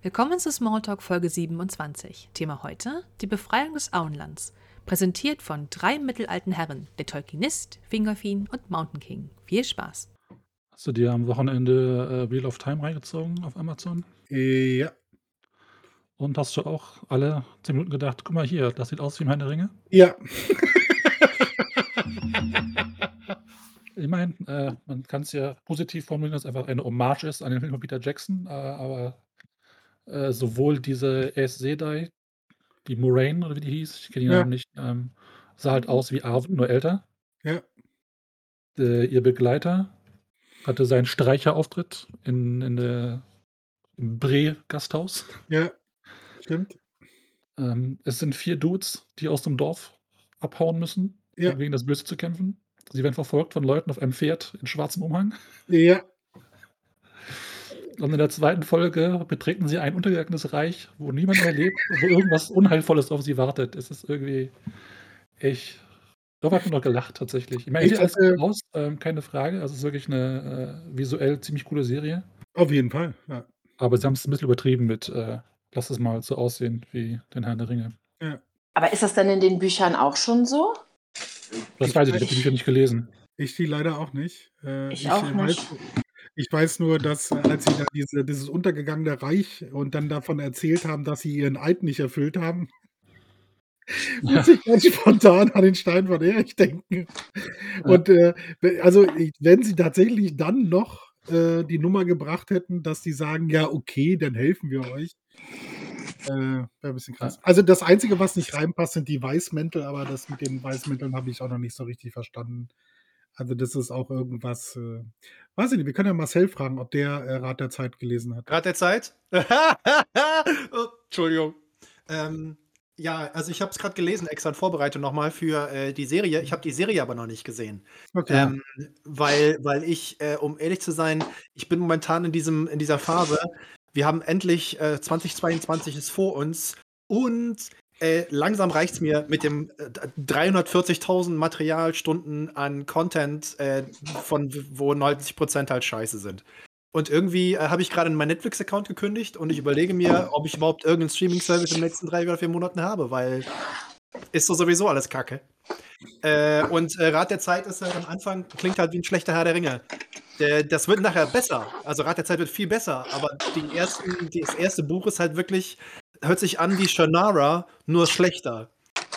Willkommen zu Smalltalk Folge 27. Thema heute: die Befreiung des Auenlands. Präsentiert von drei mittelalten Herren: der Tolkienist, Fingolfin und Mountain King. Viel Spaß. Hast du dir am Wochenende äh, Wheel of Time reingezogen auf Amazon? Ja. Und hast du auch alle 10 Minuten gedacht, guck mal hier, das sieht aus wie meine Ringe? Ja. Ich meine, äh, man kann es ja positiv formulieren, dass es einfach eine Hommage ist an den Film von Peter Jackson, äh, aber äh, sowohl diese Aes Sedai, die Moraine oder wie die hieß, ich kenne die Ja. Namen nicht, ähm, sah halt aus wie Arwen, nur älter. Ja. Äh, ihr Begleiter hatte seinen Streicherauftritt in, in der, im Bre-Gasthaus. Ja. Stimmt. Ähm, es sind vier Dudes, die aus dem Dorf abhauen müssen, Ja. um gegen das Böse zu kämpfen. Sie werden verfolgt von Leuten auf einem Pferd in schwarzem Umhang. Ja. Und in der zweiten Folge betreten sie ein untergegangenes Reich, wo niemand mehr lebt, wo irgendwas Unheilvolles auf sie wartet. Es ist irgendwie echt. Doch hat man noch gelacht tatsächlich. Ich meine, Ich alles gut aus, ähm, keine Frage. Also es ist wirklich eine äh, visuell ziemlich coole Serie. Auf jeden Fall. Ja. Aber sie haben es ein bisschen übertrieben mit, äh, lass es mal so aussehen wie den Herrn der Ringe. Aber ist das denn in den Büchern auch schon so? Das weiß ich nicht, ich habe die Bücher nicht gelesen. Ich die leider auch nicht. Äh, Ich auch äh, nicht. Weiß, ich weiß nur, dass äh, als sie da diese, dieses untergegangene Reich und dann davon erzählt haben, dass sie ihren Eid nicht erfüllt haben, muss ich ganz spontan an den Stein von Erich denken. Und äh, also wenn sie tatsächlich dann noch äh, die Nummer gebracht hätten, dass die sagen, ja, okay, dann helfen wir euch. Äh, Wäre ein bisschen krass. Also das Einzige, was nicht reinpasst, sind die Weißmäntel, aber das mit den Weißmänteln habe ich auch noch nicht so richtig verstanden. Also das ist auch irgendwas, äh, weiß ich nicht, wir können ja Marcel fragen, ob der äh, Rat der Zeit gelesen hat. Rat der Zeit? oh, Entschuldigung. Ähm, ja, also ich habe es gerade gelesen, extra in Vorbereitung nochmal für äh, die Serie. Ich habe die Serie aber noch nicht gesehen. Okay. Ähm, weil, weil ich, äh, um ehrlich zu sein, ich bin momentan in, diesem, in dieser Phase. Wir haben endlich äh, 2022 ist vor uns und äh, langsam reicht es mir mit dem äh, 340.000 Materialstunden an Content, äh, von wo 90% halt scheiße sind. Und irgendwie äh, habe ich gerade meinen Netflix-Account gekündigt und ich überlege mir, ob ich überhaupt irgendeinen Streaming-Service in den nächsten drei oder vier Monaten habe, weil ist so sowieso alles Kacke. Äh, und äh, Rat der Zeit ist halt am Anfang, klingt halt wie ein schlechter Herr der Ringe. Das wird nachher besser. Also Rat der Zeit wird viel besser, aber ersten, das erste Buch ist halt wirklich, hört sich an wie Shannara, nur schlechter.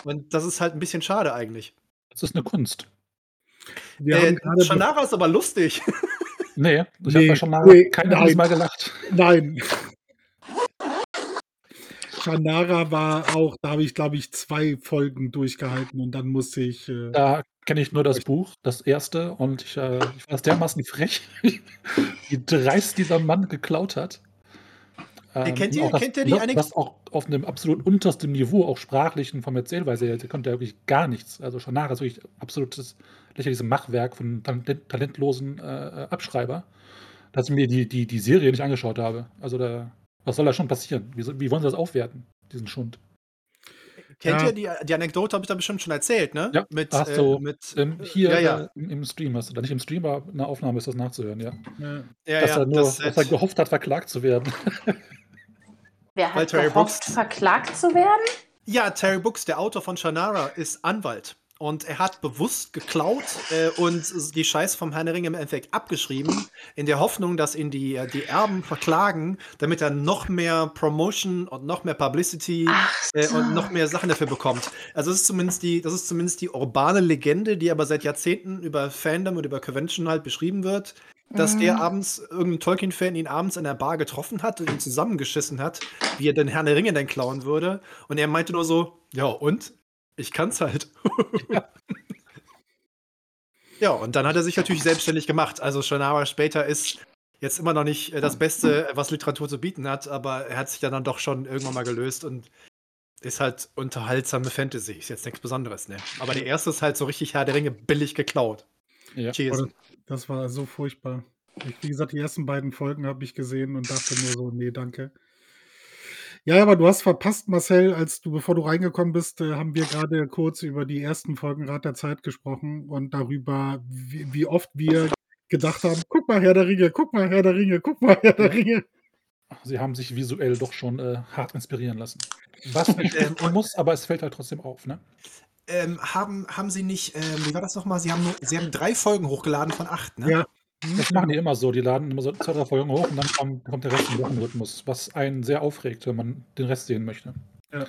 Und das ist halt ein bisschen schade eigentlich. Das ist eine Kunst. wir Äh, Shannara ist aber lustig. Nee, ich Nee, habe ja schon mal nee, kein nein. Mal gelacht. Nein. Shannara war auch, da habe ich, glaube ich, zwei Folgen durchgehalten und dann musste ich. Äh, Da kenne ich nur das Buch, das erste, und ich, äh, ich war dermaßen frech, wie dreist dieser Mann geklaut hat. Ähm, kennt und ihr- auch das, kennt ihr die das, das auch auf einem absolut untersten Niveau, auch sprachlichen, vom Erzählweise her, der konnte ja wirklich gar nichts. Also Shannara ist wirklich absolutes lächerliches Machwerk von talent talentlosen äh, Abschreiber, dass ich mir die, die, die Serie nicht angeschaut habe. Also da, was soll da schon passieren? Wie, wie wollen sie das aufwerten, diesen Schund? Kennt Ja. ihr die, die Anekdote, habe ich da bestimmt schon erzählt, ne? Ja, Mit, hast äh, du mit ähm, hier ja, ja. Äh, im, Stream hast du da nicht im Stream, aber in der Aufnahme ist das nachzuhören, ja. äh, ja, dass ja, er nur, das, dass er gehofft hat, verklagt zu werden. Wer Weil hat Terry gehofft, Brooks- verklagt zu werden? Ja, Terry Brooks, der Autor von Shannara, ist Anwalt. Und er hat bewusst geklaut äh, und die Scheiße vom Herrn der Ringe im Endeffekt abgeschrieben, in der Hoffnung, dass ihn die, äh, die Erben verklagen, damit er noch mehr Promotion und noch mehr Publicity äh, und noch mehr Sachen dafür bekommt. Also das ist zumindest die, das ist zumindest die urbane Legende, die aber seit Jahrzehnten über Fandom und über Convention halt beschrieben wird, dass der Mhm. abends, irgendein Tolkien-Fan ihn abends in der Bar getroffen hat und ihn zusammengeschissen hat, wie er den Herrn der Ringe denn klauen würde. Und er meinte nur so, ja und? Ich kann's halt. ja, und dann hat er sich natürlich selbstständig gemacht. Also Shannara später ist jetzt immer noch nicht äh, das Beste, was Literatur zu bieten hat, aber er hat sich dann, dann doch schon irgendwann mal gelöst und ist halt unterhaltsame Fantasy. Ist jetzt nichts Besonderes, ne? Aber der erste ist halt so richtig Herr der Ringe billig geklaut. Ja. Cheers. Das war so furchtbar. Ich, wie gesagt, die ersten beiden Folgen habe ich gesehen und dachte nur so, nee, danke. Ja, aber du hast verpasst, Marcel, als du, bevor du reingekommen bist, äh, haben wir gerade kurz über die ersten Folgen Rat der Zeit gesprochen und darüber, wie, wie oft wir gedacht haben, guck mal, Herr der Ringe, guck mal, Herr der Ringe, guck mal, Herr der Ringe. sie haben sich visuell doch schon, äh, hart inspirieren lassen. Was nicht Ähm, muss, aber es fällt halt trotzdem auf, ne? Ähm, haben haben sie nicht ähm, wie war das noch mal? Sie haben nur sie haben 3 Folgen hochgeladen von 8, ne? Ja. Mhm, Das machen die immer so. Die laden immer so 2, 3 Folgen hoch und dann kommt kommt der Rest im Wochenrhythmus, was einen sehr aufregt, wenn man den Rest sehen möchte. Ja.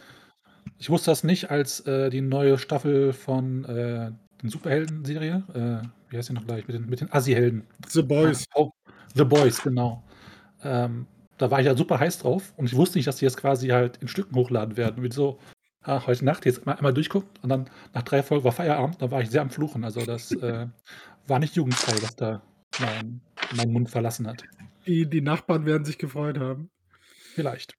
Ich wusste das nicht, als, äh, die neue Staffel von, äh, den Superhelden-Serie, äh, wie heißt die noch gleich, mit den mit den Assi-Helden? The Boys. Oh, The Boys, genau. Ähm, da war ich ja super heiß drauf und ich wusste nicht, dass die jetzt quasi halt in Stücken hochladen werden. Wie so, ah, heute Nacht jetzt mal einmal durchgucken und dann nach 3 Folgen war Feierabend, da war ich sehr am Fluchen. Also, das, äh, war nicht jugendfrei, was da mein meinen Mund verlassen hat. Die die Nachbarn werden sich gefreut haben. Vielleicht.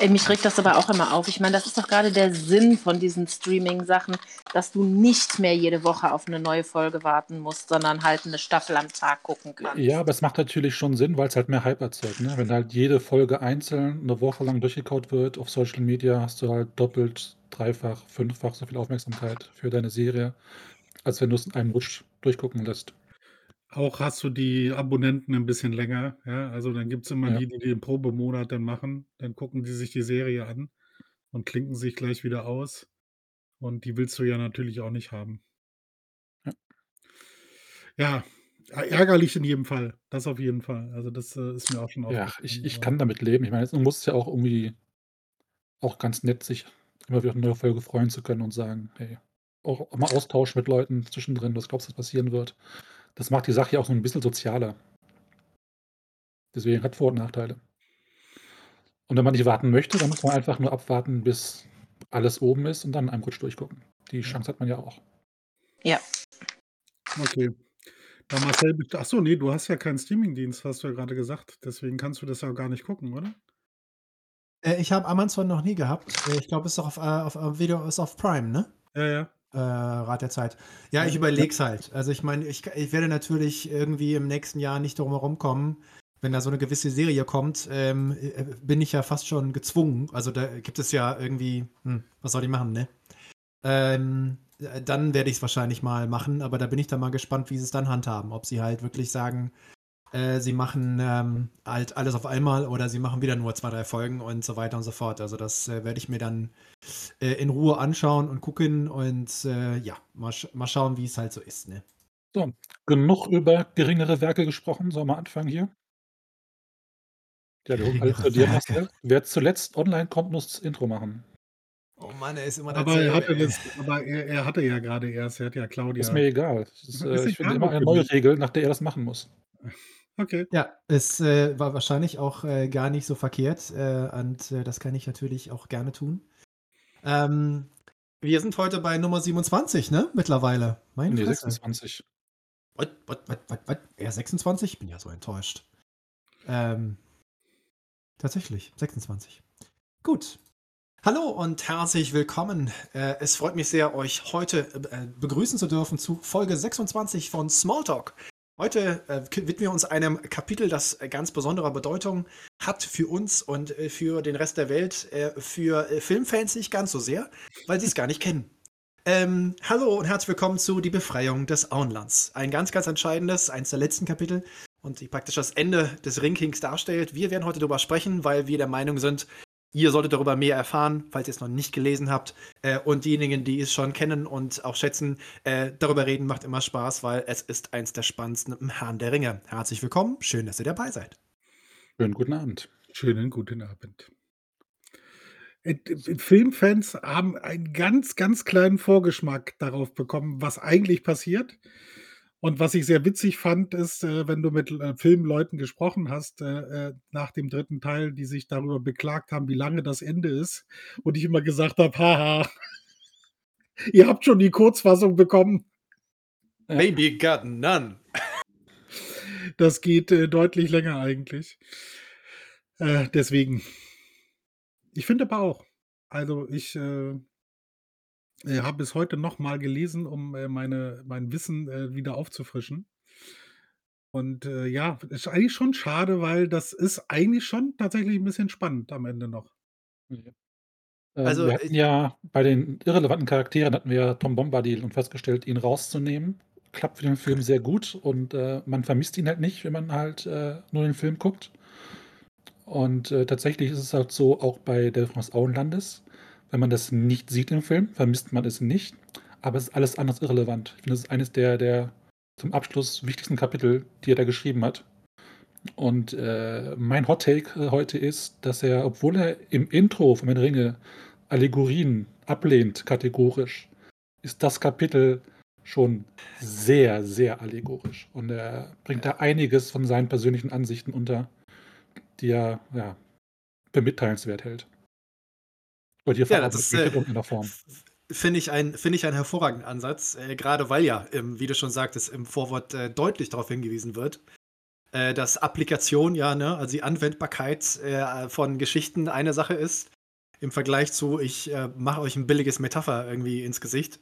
Ey, mich regt das aber auch immer auf. Ich meine, das ist doch gerade der Sinn von diesen Streaming-Sachen, dass du nicht mehr jede Woche auf eine neue Folge warten musst, sondern halt eine Staffel am Tag gucken kannst. Ja, aber es macht natürlich schon Sinn, weil's halt mehr Hype erzeugt, ne? Wenn halt jede Folge einzeln 'ne Woche lang durchgekaut wird auf Social Media, hast du halt doppelt, dreifach, fünffach so viel Aufmerksamkeit für deine Serie, als wenn du's in einem Rutsch durchgucken lässt. Auch hast du die Abonnenten 'n bisschen länger, ja? Also, dann gibt's immer Ja. die, die den Probemonat dann machen. Dann gucken die sich die Serie an und klinken sich gleich wieder aus. Und die willst du ja natürlich auch nicht haben. Ja. Ja, ä ärgerlich in jedem Fall. Das auf jeden Fall. Also, das, äh, ist mir auch schon Ja, ich aufgefallen, ich kann damit leben. Ich meine, es muss ja auch irgendwie auch ganz nett, sich immer wieder auf 'ne neue Folge freuen zu können und sagen: „Hey“ auch auch mal Austausch mit Leuten zwischendrin, was glaubst du, was passieren wird? Das macht die Sache ja auch so 'n bisschen sozialer. Deswegen hat Vor und Nachteile. Und wenn man nicht warten möchte, dann muss man einfach nur abwarten, bis alles oben ist und dann in einem Rutsch durchgucken. Die. Chance hat man ja auch. Ja. Okay. Da Marcel best ach so, ne, du hast ja keinen Streamingdienst, hast du ja grade gesagt. Deswegen kannst du das ja gar nicht gucken, oder? Äh, ich habe Amazon noch nie gehabt. Äh, ich glaube, ist doch auf, äh auf, äh, Video ist auf Prime, ne? Ja, ja. Äh, Rat der Zeit. Ja, ich überlege es halt. Also, ich meine, ich ich werde natürlich irgendwie im nächsten Jahr nicht drum herum kommen, wenn da so 'ne gewisse Serie kommt, ähm, äh, bin ich ja fast schon gezwungen. Also, da gibt es ja irgendwie hm, was soll ich machen, ne? Ähm, äh, dann werde ich's wahrscheinlich mal machen, aber da bin ich dann mal gespannt, wie sie's dann handhaben. Ob sie halt wirklich sagen, äh, sie machen, ähm, halt alles auf einmal oder sie machen wieder nur 2, 3 Folgen und so weiter und so fort. Also, das, äh, werde ich mir dann, äh, in Ruhe anschauen und gucken und, äh, ja, mal sch mal schauen, wie's halt so ist, ne? So, genug über geringere Werke gesprochen. Sollen wir anfangen hier? Ja, du zu dir. Marcel. Wer zuletzt online kommt, muss das Intro machen. Oh Mann, er ist immer Aber er hatte das aber er er hatte ja grade erst er hat ja Ist Claudia mir egal. Das ist, Ist äh ich finde immer eine neue Regel, nach der er das machen muss. Okay. Ja, es, äh, war wahrscheinlich auch, äh, gar nicht so verkehrt, äh, und, äh, das kann ich natürlich auch gerne tun. Ähm, wir sind heute bei Nummer 27, ne, mittlerweile. Meine Ne, Fresse. 26. What, what, what, what, what? Er 26? Ich bin ja so enttäuscht. Ähm, tatsächlich, 26. Gut. Hallo und herzlich willkommen. Äh, es freut mich sehr, euch heute äh, begrüßen zu dürfen zu Folge 26 von Smalltalk. Heute äh, widmen wir uns einem Kapitel, das äh, ganz besondere Bedeutung hat für uns und äh, für den Rest der Welt, äh, für äh, Filmfans nicht ganz so sehr, weil sie es gar nicht kennen. Ähm, hallo und herzlich willkommen zu Die Befreiung des Auenlands. Ein ganz, ganz entscheidendes, eins der letzten Kapitel und die praktisch das Ende des Rankings darstellt. Wir werden heute darüber sprechen, weil wir der Meinung sind, ihr solltet darüber mehr erfahren, falls ihr es noch nicht gelesen habt. Äh, und diejenigen, die es schon kennen und auch schätzen, äh, darüber reden macht immer Spaß, weil es ist eins der spannendsten im Herrn der Ringe. Herzlich willkommen, schön, dass ihr dabei seid. Schönen guten Abend. Schönen guten Abend. Äh, d Filmfans haben einen ganz, ganz kleinen Vorgeschmack darauf bekommen, was eigentlich passiert. Und was ich sehr witzig fand, ist, äh, wenn du mit äh, Filmleuten gesprochen hast, äh, nach dem 3. Teil, die sich darüber beklagt haben, wie lange das Ende ist und ich immer gesagt habe: „Haha, ihr habt schon die Kurzfassung bekommen.“ Ja. Baby got none. Das geht, deutlich länger eigentlich. Deswegen. Ich finde aber auch. Also, ich, äh habe es heute noch mal gelesen, um, äh, meine mein Wissen, äh, wieder aufzufrischen. Und, äh, ja, ist eigentlich schon schade, weil das ist eigentlich schon tatsächlich 'n bisschen spannend am Ende noch. Ja. Ähm, Also, wir hatten ja bei den irrelevanten Charakteren hatten wir ja Tom Bombadil und festgestellt, ihn rauszunehmen, klappt für den Film sehr gut und, äh, man vermisst ihn halt nicht, wenn man halt, äh, nur den Film guckt. Und äh, tatsächlich ist es halt so, auch bei der des Auenlandes, wenn man das nicht sieht im Film, vermisst man es nicht. Aber es ist alles anders irrelevant. Ich finde, das ist eines der, der zum Abschluss wichtigsten Kapitel, die er da geschrieben hat. Und äh, mein Hot Take äh, heute ist, dass er, obwohl er im Intro von den Ringe Allegorien ablehnt, kategorisch, ist das Kapitel schon sehr, sehr allegorisch. Und er bringt da einiges von seinen persönlichen Ansichten unter, die er ja, für mitteilenswert hält. Und hier ja, das ist, äh, in der Form. Finde ich, ein, find ich einen hervorragenden Ansatz, äh, gerade weil ja, ähm, wie du schon sagtest, im Vorwort äh, deutlich darauf hingewiesen wird, äh, dass Applikation ja, ne, also die Anwendbarkeit äh, von Geschichten eine Sache ist, im Vergleich zu, ich äh, mache euch ein billiges Metapher irgendwie ins Gesicht.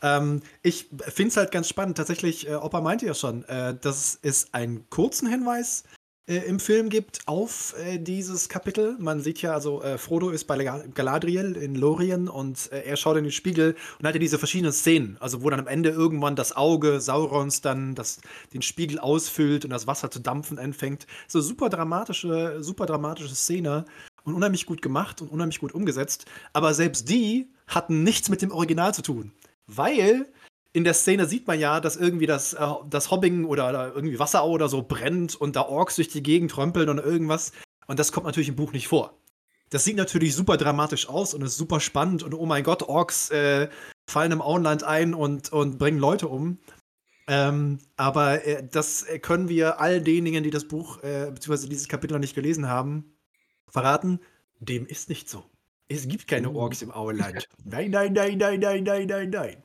Ähm, ich finde es halt ganz spannend. Tatsächlich, äh, Opa meinte ja schon, dass es einen kurzen Hinweis äh, im Film gibt auf äh, dieses Kapitel. Man sieht ja, also äh, Frodo ist bei Galadriel in Lorien und äh, er schaut in den Spiegel und hat ja diese verschiedenen Szenen, also wo dann am Ende irgendwann das Auge Saurons dann das, den Spiegel ausfüllt und das Wasser zu dampfen anfängt. So super dramatische, super dramatische Szene und unheimlich gut gemacht und unheimlich gut umgesetzt. Aber selbst die hatten nichts mit dem Original zu tun. Weil in der Szene sieht man ja, dass irgendwie das, äh, das Hobbing oder irgendwie Wasserau oder so brennt und da Orks durch die Gegend trömpeln oder irgendwas. Und das kommt natürlich im Buch nicht vor. Das sieht natürlich super dramatisch aus und ist super spannend und oh mein Gott, Orks äh, fallen im Auenland ein und, und bringen Leute um. Ähm, aber äh, das können wir all denjenigen, die das Buch äh, bzw. dieses Kapitel noch nicht gelesen haben, verraten. Dem ist nicht so. Es gibt keine oh. Orks im Auenland. Nein, nein, nein, nein, nein, nein, nein, nein.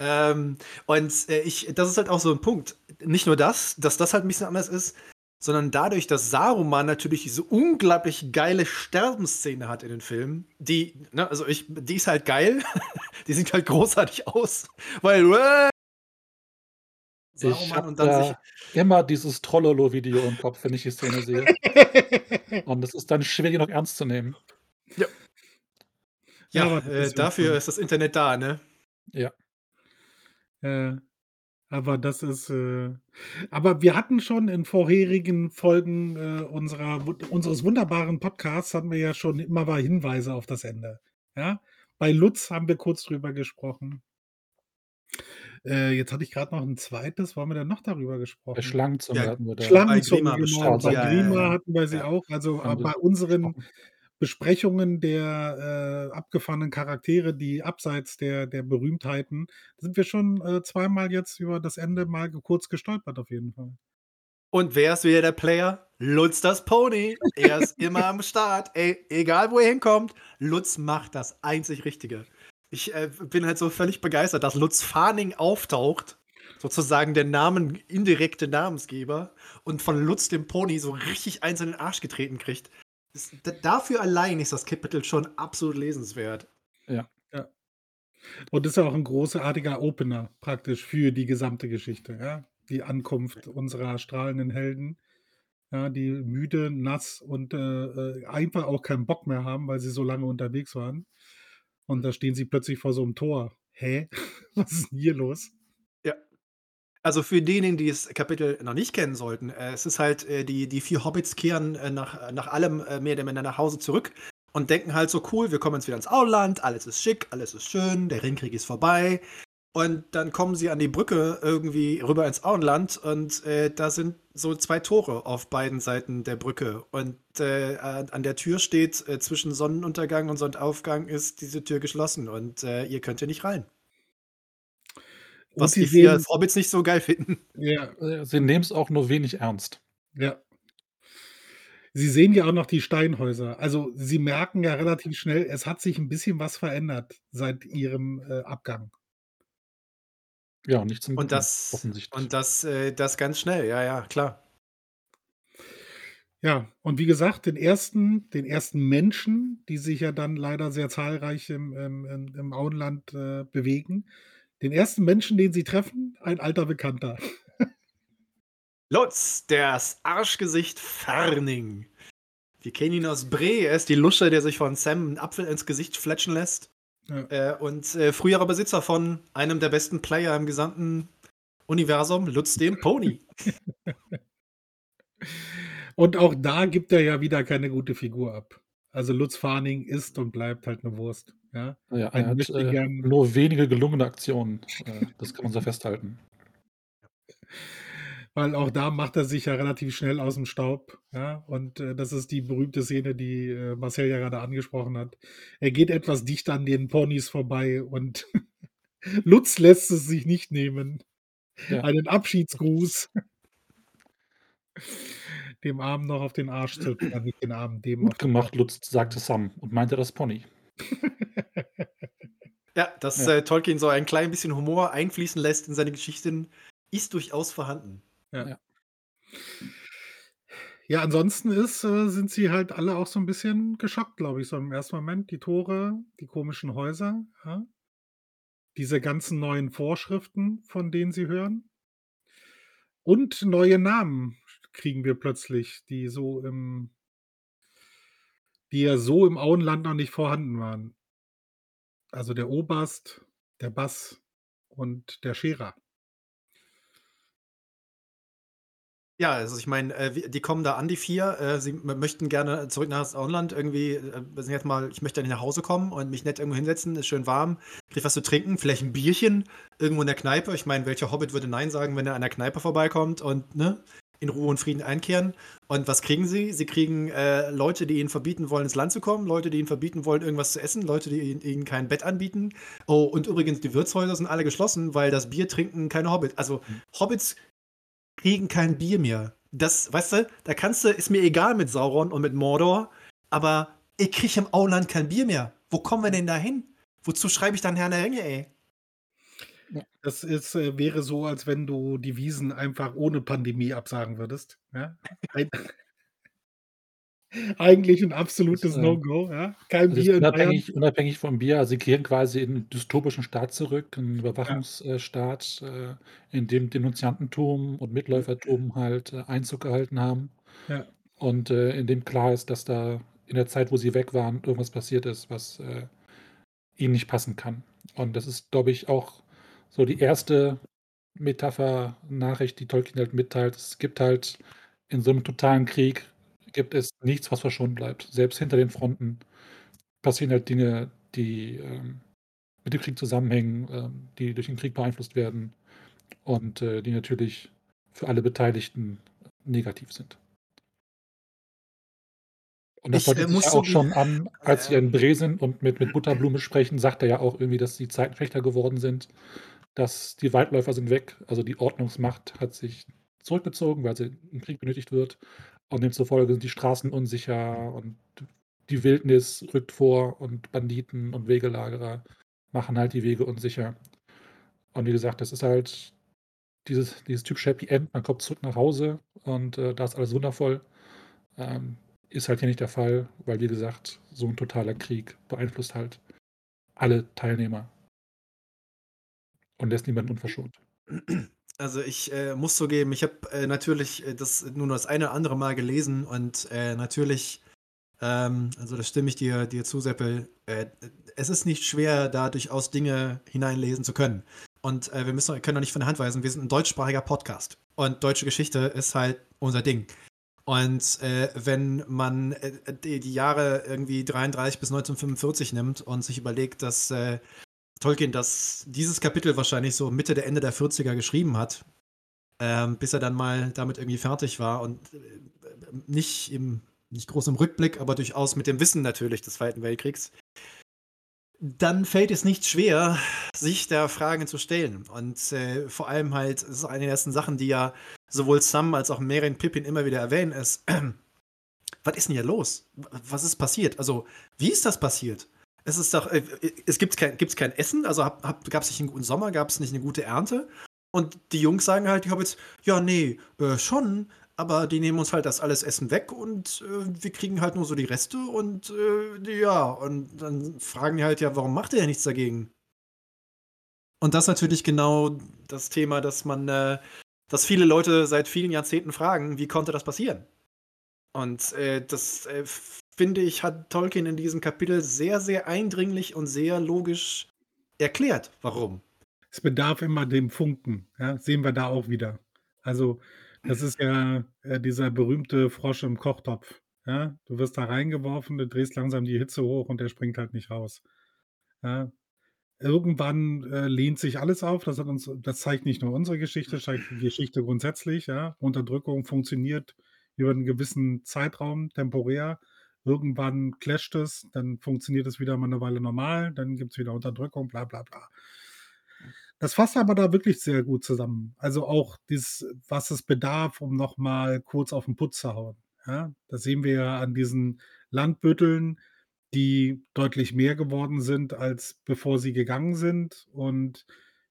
Ähm, und äh, ich, das ist halt auch so ein Punkt. Nicht nur das, dass das halt ein bisschen anders ist, sondern dadurch, dass Saruman natürlich diese unglaublich geile Sterbenszene hat in den Filmen, die, ne, also ich, die ist halt geil, die sieht halt großartig aus, weil äh, ich habe immer dieses Trollolo-Video im Kopf, wenn ich die Szene sehe. Und es ist dann schwer, die noch ernst zu nehmen. Ja. Ja, ja äh, dafür ist das Internet da, ne? Ja. Äh, aber das ist, äh aber wir hatten schon in vorherigen Folgen, äh, unserer unseres wunderbaren Podcasts hatten wir ja schon immer mal Hinweise auf das Ende, ja? Bei Lutz haben wir kurz drüber gesprochen. Äh, jetzt hatte ich gerade noch ein zweites. Wo haben wir denn noch darüber gesprochen? Bei Schlangenzunge Ja, hatten wir da Schlangenzunge, genau. Bei Ja, ja, ja. hatten wir sie Ja. auch. Also, äh, bei unseren Besprechungen der äh, abgefahrenen Charaktere, die abseits der, der Berühmtheiten, sind wir schon äh, zweimal jetzt über das Ende mal kurz gestolpert, auf jeden Fall. Und wer ist wieder der Player? Lutz das Pony. Er ist immer am Start. Ey, egal wo er hinkommt, Lutz macht das einzig Richtige. Ich äh, bin halt so völlig begeistert, dass Lutz Farning auftaucht, sozusagen der Namen, indirekte Namensgeber, und von Lutz dem Pony so richtig eins in den Arsch getreten kriegt. Das, dafür allein ist das Kapitel schon absolut lesenswert. Ja. ja. Und ist ja auch ein großartiger Opener praktisch für die gesamte Geschichte. Ja? Die Ankunft unserer strahlenden Helden, ja, die müde, nass und äh, äh, einfach auch keinen Bock mehr haben, weil sie so lange unterwegs waren. Und da stehen sie plötzlich vor so einem Tor. Hä? Was ist denn hier los? Also für diejenigen, die das Kapitel noch nicht kennen sollten, äh, es ist halt, äh, die, die vier Hobbits kehren äh, nach, nach allem äh, mehr oder weniger nach Hause zurück und denken halt so, cool, wir kommen jetzt wieder ins Auenland, alles ist schick, alles ist schön, der Ringkrieg ist vorbei. Und dann kommen sie an die Brücke irgendwie rüber ins Auenland und äh, da sind so zwei Tore auf beiden Seiten der Brücke. Und äh, an der Tür steht, äh, zwischen Sonnenuntergang und Sonnenaufgang ist diese Tür geschlossen und äh, ihr könnt hier nicht rein. Was die vier Hobbits nicht so geil finden. Ja. Äh, sie nehmen es auch nur wenig ernst. Ja. Sie sehen ja auch noch die Steinhäuser. Also sie merken ja relativ schnell, es hat sich ein bisschen was verändert seit ihrem äh, Abgang. Ja, nicht zum Und das, offensichtlich. und das, äh, das ganz schnell, ja, ja, klar. Ja, und wie gesagt, den ersten, den ersten Menschen, die sich ja dann leider sehr zahlreich im, im, im Auenland äh, bewegen, den ersten Menschen, den sie treffen, ein alter Bekannter. Lutz, das Arschgesicht Farning. Wir kennen ihn aus Bre. Er ist die Lusche, der sich von Sam einen Apfel ins Gesicht fletschen lässt. Ja. Äh, und äh, früherer Besitzer von einem der besten Player im gesamten Universum, Lutz dem Pony. Und auch da gibt er ja wieder keine gute Figur ab. Also Lutz Farning ist und bleibt halt eine Wurst. Ja, Ja, er ein hat, äh, nur wenige gelungene Aktionen. Äh, das kann man so festhalten. Weil auch da macht er sich ja relativ schnell aus dem Staub. Ja, und äh, das ist die berühmte Szene, die äh, Marcel ja gerade angesprochen hat. Er geht etwas dicht an den Ponys vorbei und Lutz lässt es sich nicht nehmen. Ja. Einen Abschiedsgruß. Dem Arm noch auf den Arsch zu, nicht den Arm, dem Gut gemacht, Lutz, sagte Sam und meinte das Pony. Ja, dass Ja. äh, Tolkien so ein klein bisschen Humor einfließen lässt in seine Geschichten, ist durchaus vorhanden. Ja. Ja. Ja, ansonsten ist, äh, sind sie halt alle auch so ein bisschen geschockt, glaube ich, so im ersten Moment. Die Tore, die komischen Häuser, ja? Diese ganzen neuen Vorschriften, von denen sie hören. Und neue Namen kriegen wir plötzlich, die so im die ja so im Auenland noch nicht vorhanden waren. Also der Oberst, der Bass und der Scherer. Ja, also ich meine, äh, die kommen da an, die vier. Äh, sie möchten gerne zurück nach das Auenland. Irgendwie, äh, jetzt mal, ich möchte nicht nach Hause kommen und mich nett irgendwo hinsetzen, ist schön warm, krieg was zu trinken, vielleicht ein Bierchen irgendwo in der Kneipe. Ich meine, welcher Hobbit würde Nein sagen, wenn er an der Kneipe vorbeikommt und ne, in Ruhe und Frieden einkehren? Und was kriegen sie? Sie kriegen äh, Leute, die ihnen verbieten wollen, ins Land zu kommen, Leute, die ihnen verbieten wollen, irgendwas zu essen, Leute, die ihnen, ihnen kein Bett anbieten. Oh, und übrigens, die Wirtshäuser sind alle geschlossen, weil das Bier trinken keine Hobbits. Also, Hobbits kriegen kein Bier mehr. Das, weißt du, da kannst du, ist mir egal mit Sauron und mit Mordor, aber ich krieg im Auland kein Bier mehr. Wo kommen wir denn da hin? Wozu schreibe ich dann Herrn der Ringe, ey? Das ist, äh, wäre so, als wenn du die Wiesen einfach ohne Pandemie absagen würdest. Ja? Ein, eigentlich ein absolutes äh, No-Go. Ja? Kein Also Bier in Bayern. unabhängig, unabhängig vom Bier, also sie kehren quasi in einen dystopischen Staat zurück, einen Überwachungsstaat, äh, in dem Denunziantentum und Mitläufertum halt äh, Einzug gehalten haben. Ja. Und äh, in dem klar ist, dass da in der Zeit, wo sie weg waren, irgendwas passiert ist, was äh, ihnen nicht passen kann. Und das ist, glaube ich, auch so die erste Metapher, Nachricht, die Tolkien halt mitteilt. Es gibt halt in so einem totalen Krieg gibt es nichts, was verschont bleibt. Selbst hinter den Fronten passieren halt Dinge, die ähm, mit dem Krieg zusammenhängen, ähm, die durch den Krieg beeinflusst werden und äh, die natürlich für alle Beteiligten negativ sind. Und das Ich, deutet äh, sich muss ja auch schon an, als sie in Bre sind und mit, mit Butterblume sprechen, sagt er ja auch irgendwie, dass die Zeiten schlechter geworden sind, dass die Waldläufer sind weg, also die Ordnungsmacht hat sich zurückgezogen, weil sie im Krieg benötigt wird. Und demzufolge sind die Straßen unsicher und die Wildnis rückt vor und Banditen und Wegelagerer machen halt die Wege unsicher. Und wie gesagt, das ist halt dieses, dieses typische Happy End. Man kommt zurück nach Hause und äh, da ist alles wundervoll. Ähm, ist halt hier nicht der Fall, weil wie gesagt, so ein totaler Krieg beeinflusst halt alle Teilnehmer und lässt niemanden unverschont. Also ich äh, muss zugeben, ich habe äh, natürlich äh, das nur das eine oder andere Mal gelesen und äh, natürlich, ähm, also da stimme ich dir, dir zu, Seppel, äh, es ist nicht schwer, da durchaus Dinge hineinlesen zu können. Und äh, wir müssen, können doch nicht von der Hand weisen, wir sind ein deutschsprachiger Podcast. Und deutsche Geschichte ist halt unser Ding. Und äh, wenn man äh, die, die Jahre irgendwie 33 bis 1945 nimmt und sich überlegt, dass äh, Tolkien das, dieses Kapitel wahrscheinlich so Mitte der Ende der 40er geschrieben hat, ähm, bis er dann mal damit irgendwie fertig war und äh, nicht im nicht groß im Rückblick, aber durchaus mit dem Wissen natürlich des Zweiten Weltkriegs, dann fällt es nicht schwer, sich da Fragen zu stellen. Und äh, vor allem halt, es ist eine der ersten Sachen, die ja sowohl Sam als auch Meryn Pippin immer wieder erwähnen, ist, was ist denn hier los? Was ist passiert? Also, wie ist das passiert? Es ist doch, äh, es gibt kein, gibt's kein Essen, also gab es nicht einen guten Sommer, gab es nicht eine gute Ernte. Und die Jungs sagen halt, ich habe jetzt, ja, nee, äh, schon, aber die nehmen uns halt das alles Essen weg und äh, wir kriegen halt nur so die Reste und äh, ja, und dann fragen die halt, ja, warum macht ihr ja nichts dagegen? Und das ist natürlich genau das Thema, dass man, äh, dass viele Leute seit vielen Jahrzehnten fragen, wie konnte das passieren? Und äh, das äh, finde ich, hat Tolkien in diesem Kapitel sehr, sehr eindringlich und sehr logisch erklärt, warum. Es bedarf immer dem Funken. Ja? Sehen wir da auch wieder. Also Das ist ja, äh, dieser berühmte Frosch im Kochtopf, ja? Du wirst da reingeworfen, du drehst langsam die Hitze hoch und der springt halt nicht raus. Ja? Irgendwann, äh, lehnt sich alles auf. Das uns das zeigt nicht nur unsere Geschichte, das zeigt die Geschichte grundsätzlich, ja? Unterdrückung funktioniert über 'n gewissen Zeitraum temporär. Irgendwann clasht es, dann funktioniert es wieder mal 'ne Weile normal, dann gibt's wieder Unterdrückung, bla bla bla. Das fasst aber da wirklich sehr gut zusammen. Also, auch dieses was es bedarf, um noch mal kurz auf 'n Putz zu hauen, ja? Das sehen wir ja an diesen Landbütteln, die deutlich mehr geworden sind, als bevor sie gegangen sind und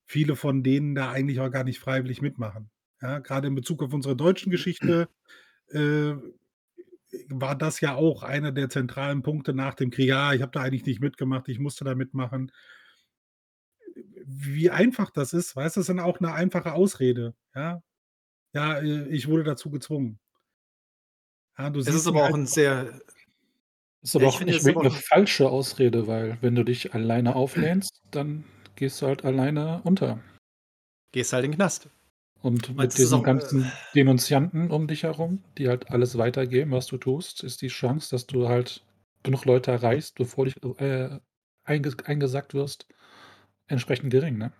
viele von denen da eigentlich auch gar nicht freiwillig mitmachen, ja? Grade in Bezug auf unsere deutschen Geschichte, äh, war das ja auch einer der zentralen Punkte nach dem Krieg: „Ja, ich habe da eigentlich nicht mitgemacht, ich musste da mitmachen.“ Wie einfach das ist, weißt du? Das ist dann auch 'ne einfache Ausrede, ja? „Ja, äh, ich wurde dazu gezwungen.“ Ja, du Es ist aber auch halt 'n sehr Ist aber auch nicht 'ne 'n falsche Ausrede, weil wenn du dich alleine auflehnst, dann gehst du halt alleine unter. Gehst halt in 'n Knast. Und mit diesen auch, äh ganzen Denunzianten um dich herum, die halt alles weitergeben, was du tust, ist die Chance, dass du halt genug Leute erreichst, bevor dich, äh, einges eingesackt wirst, entsprechend gering, ne?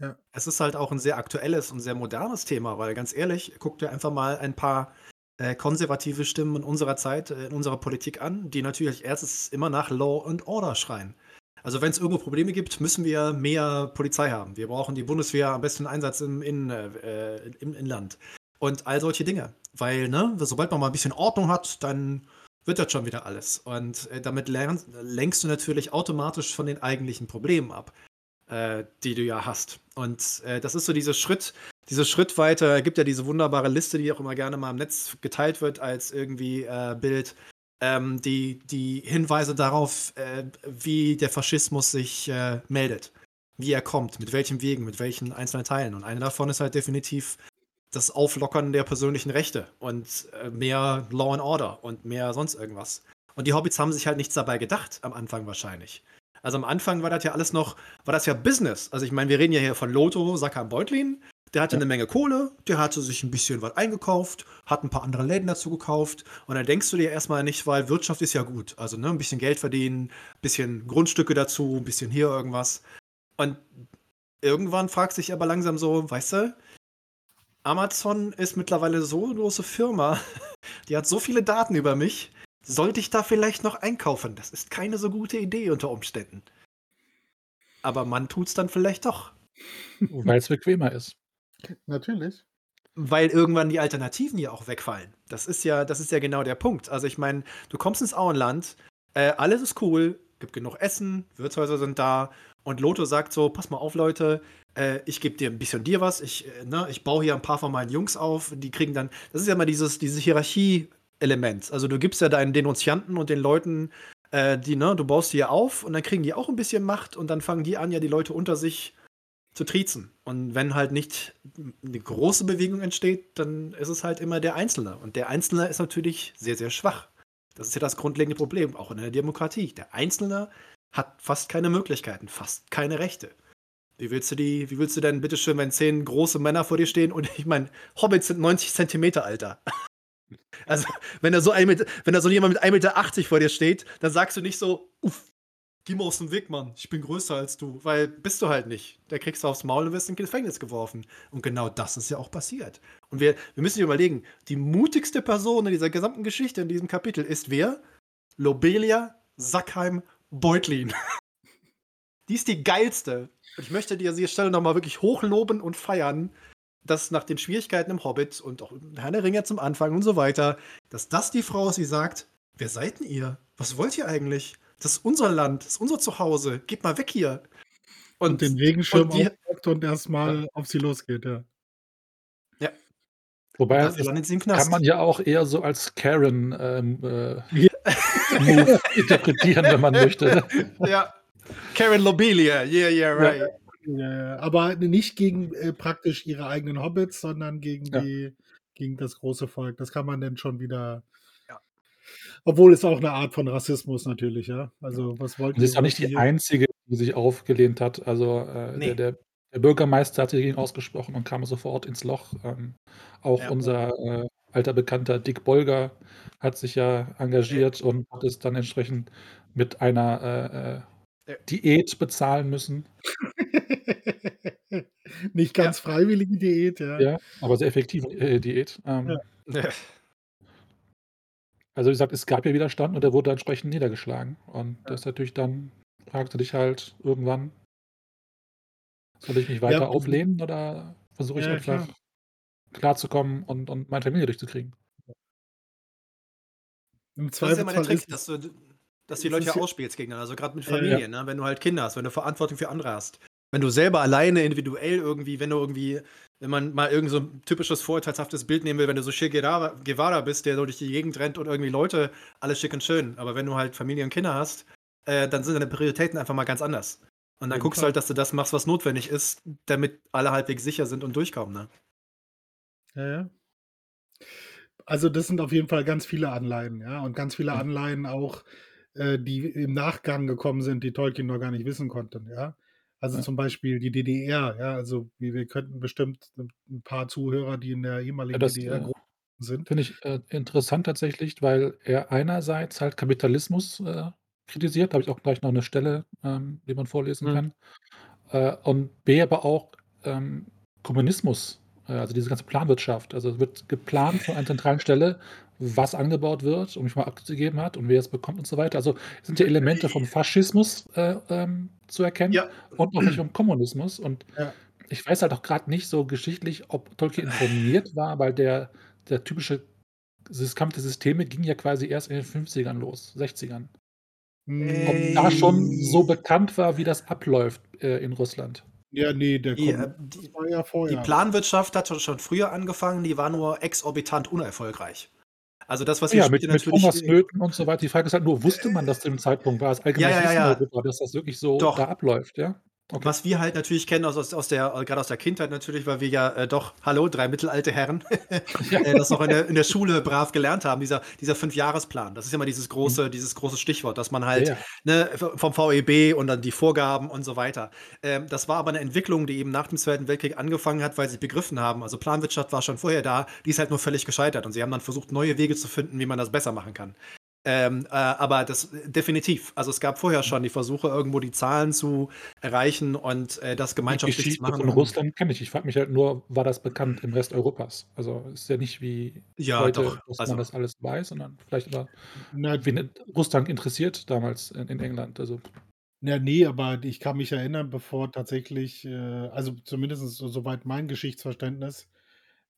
Ja. Es ist halt auch 'n sehr aktuelles und sehr modernes Thema, weil ganz ehrlich, guck dir einfach mal ein paar, äh, konservative Stimmen in unserer Zeit, äh, in unserer Politik an, die natürlich als Erstes immer nach Law and Order schreien. Also, wenn's irgendwo Probleme gibt, müssen wir mehr Polizei haben. Wir brauchen die Bundeswehr am besten Einsatz im in äh, äh, im Inland und all solche Dinge. Weil, ne, sobald man mal 'n bisschen Ordnung hat, dann wird das schon wieder alles. Und, äh, damit lernst lenkst du natürlich automatisch von den eigentlichen Problemen ab, äh, die du ja hast. Und, äh, das ist so dieser Schritt diese Schrittweite gibt ja diese wunderbare Liste, die auch immer gerne mal im Netz geteilt wird als irgendwie, äh, Bild, ähm, die die Hinweise darauf, äh, wie der Faschismus sich, äh, meldet, wie er kommt, mit welchen Wegen, mit welchen einzelnen Teilen. Und eine davon ist halt definitiv das Auflockern der persönlichen Rechte und, äh, mehr Law and Order und mehr sonst irgendwas. Und die Hobbits haben sich halt nichts dabei gedacht am Anfang wahrscheinlich. Also, am Anfang war das ja alles noch war das ja Business. Also, ich meine, wir reden ja hier von Lotho Sackham-Beutlin. Der hatte Ja. 'ne Menge Kohle, der hatte sich 'n bisschen was eingekauft, hat 'n paar andere Läden dazu gekauft. Und dann denkst du dir erst mal nicht weil Wirtschaft ist ja gut. Also, ne, 'n bisschen Geld verdienen, bisschen Grundstücke dazu, 'n bisschen hier irgendwas. Und irgendwann fragst du dich aber langsam so, weißt du, Amazon ist mittlerweile so 'ne große Firma, die hat so viele Daten über mich. Sollte ich da vielleicht noch einkaufen? Das ist keine so gute Idee unter Umständen. Aber man tut's dann vielleicht doch. Weil's bequemer ist. Natürlich. Weil irgendwann die Alternativen ja auch wegfallen. Das ist ja das ist ja genau der Punkt. Also, ich meine, du kommst ins Auenland, äh, alles ist cool, gibt genug Essen, Wirtshäuser sind da und Lotho sagt so: „Pass mal auf, Leute, äh, ich gebe dir 'n bisschen dir was. Ich, äh, ne, ich baue hier 'n paar von meinen Jungs auf, die kriegen dann“ das ist ja immer dieses dieses Hierarchie-Element. Also, du gibst ja deinen Denunzianten und den Leuten, äh, die ne, du baust die ja auf und dann kriegen die auch 'n bisschen Macht und dann fangen die an, ja die Leute unter sich zu triezen. Und wenn halt nicht 'ne große Bewegung entsteht, dann ist es halt immer der Einzelne. Und der Einzelne ist natürlich sehr, sehr schwach. Das ist ja das grundlegende Problem, auch in der Demokratie. Der Einzelne hat fast keine Möglichkeiten, fast keine Rechte. Wie willst du die wie willst du denn bitte schön, wenn 10 große Männer vor dir stehen und ich meine, Hobbits sind 90 Zentimeter, Alter. Also, wenn da so ein wenn da so jemand mit 1,80 Meter vor dir steht, dann sagst du nicht so: „Uff, geh mal aus dem Weg, Mann. Ich bin größer als du.“ Weil bist du halt nicht. Da kriegst du aufs Maul und wirst in Gefängnis geworfen. Und genau das ist ja auch passiert. Und wir wir müssen sich überlegen, die mutigste Person in dieser gesamten Geschichte, in diesem Kapitel ist wer? Lobelia Sackheim-Beutlin. Die ist die geilste. Und ich möchte die an dieser Stelle noch mal wirklich hochloben und feiern, dass nach den Schwierigkeiten im Hobbit und auch im Herrn der Ringe zum Anfang und so weiter, dass das die Frau ist, die sagt: „Wer seid 'n ihr? Was wollt ihr eigentlich? Das ist unser Land, das ist unser Zuhause. Geht mal weg hier.“ Und Und den Regenschirm und die aufpackt und erst mal auf sie losgeht, ja. Ja. Wobei, Das kann man ja auch eher so als Karen, ähm, äh, Ja. Interpretieren, wenn man möchte, ne? Ja. Karen Lobelia. Yeah, yeah, right. Ja, ja, aber nicht gegen, äh, praktisch ihre eigenen Hobbits, sondern gegen Ja. die gegen das große Volk. Das kann man dann schon wieder Ja. Obwohl es auch 'ne Art von Rassismus natürlich, ja. Also, was wollt Und sie ihr ist auch nicht die ihr Einzige, die sich aufgelehnt hat. Also, äh, Ne. der der Der Bürgermeister hat sich dagegen ausgesprochen und kam sofort ins Loch. Ähm, auch Ja. unser, äh, alter Bekannter Dick Bolger hat sich ja engagiert und hat es dann entsprechend mit einer, äh, äh, Ja. Diät bezahlen müssen. Nicht Ja. ganz freiwillige Diät, ja. Ja, aber sehr effektive, äh, Diät. Ähm Ja. Ja. Also, wie gesagt, es gab ja Widerstand und der wurde entsprechend niedergeschlagen. Und Ja. das ist natürlich dann fragst du dich halt irgendwann soll ich mich Ja, weiter mhm. auflehnen oder versuche ich Ja, einfach klar. klarzukommen und und meine Familie durchzukriegen? Im Das ist ja immer der Trick, dass es du dass die Leute ja ja ausspielst gegeneinander, also grad mit Ja, ja. Familie, ne? Wenn du halt Kinder hast, wenn du Verantwortung für andere hast. Wenn du selber alleine individuell irgendwie wenn du irgendwie wenn man mal irgend so 'n typisches vorurteilshaftes Bild nehmen will, wenn du so Che Guevara bist, der so durch die Gegend rennt und irgendwie Leute alles schick und schön. Aber wenn du halt Familie und Kinder hast, äh, dann sind deine Prioritäten einfach mal ganz anders. Und dann guckst du halt, dass du das machst, was notwendig ist, damit alle halbwegs sicher sind und durchkommen, ne? Ja, ja. Also, das sind auf jeden Fall ganz viele Anleihen, ja, und ganz viele Mhm. Anleihen auch, äh, die im Nachgang gekommen sind, die Tolkien noch gar nicht wissen konnten, ja. Also, Ja. zum Beispiel die DDR, ja, also, wir wir könnten bestimmt 'n 'n paar Zuhörer, die in der Ja, ehemaligen DDR äh, groß sind. finde ich, äh, interessant tatsächlich, weil er einerseits halt Kapitalismus, äh, kritisiert. Da habe ich auch gleich noch 'ne Stelle, ähm, die man vorlesen Mhm. kann. Äh, und B aber auch, ähm, Kommunismus, äh, also diese ganze Planwirtschaft. Also, es wird geplant von einer zentralen Stelle, was angebaut wird und viel man abzugeben hat und wer es bekommt und so weiter. Also, es sind ja Elemente vom Faschismus, äh, ähm, zu erkennen Ja. und auch welche vom Kommunismus. Und Ja. ich weiß halt auch grad nicht so geschichtlich, ob Tolkien informiert war, weil der der typische Kampf der Systeme ging ja quasi erst in den 50ern los, 60ern. Ob da schon so bekannt war, wie das abläuft, äh, in Russland. Ja, ne, der Die, äh, Kommunismus die war ja die. Planwirtschaft hat schon schon früher angefangen, die war nur exorbitant unerfolgreich. Also, das, was Ja, mit mit natürlich Hungersnöten und so weiter. Die Frage ist halt nur, wusste man das zu dem Zeitpunkt? War es Ja, allgemeines ja, ja, ja. Europa, dass das wirklich so Doch. da abläuft, ja? Okay. Was wir halt natürlich kennen aus aus der äh, grad aus der Kindheit natürlich, weil wir ja, äh, doch hallo, 3 mittelalte Herren, äh, das noch in der in der Schule brav gelernt haben, dieser dieser Fünfjahresplan. Das ist ja immer dieses Mhm. große dieses große Stichwort, dass man halt, ja. ne, vom VEB und dann die Vorgaben und so weiter. Ähm, das war aber 'ne Entwicklung, die eben nach dem Zweiten Weltkrieg angefangen hat, weil sie begriffen haben also, Planwirtschaft war schon vorher da, die ist halt nur völlig gescheitert und sie haben dann versucht, neue Wege zu finden, wie man das besser machen kann. Ähm, äh, aber das definitiv. Also, es gab vorher schon die Versuche, irgendwo die Zahlen zu erreichen und, äh, das Die gemeinschaftlich zu Geschichte machen von und Russland kenne ich. Ich frage mich halt nur, war das bekannt im Rest Europas? Also, ist ja nicht wie Ja, heute, doch. dass Also man das alles weiß, sondern vielleicht aber Na wen Russland interessiert damals in in England. Also Ja, ne, aber ich kann mich erinnern, bevor tatsächlich, äh also, zumindest so soweit mein Geschichtsverständnis,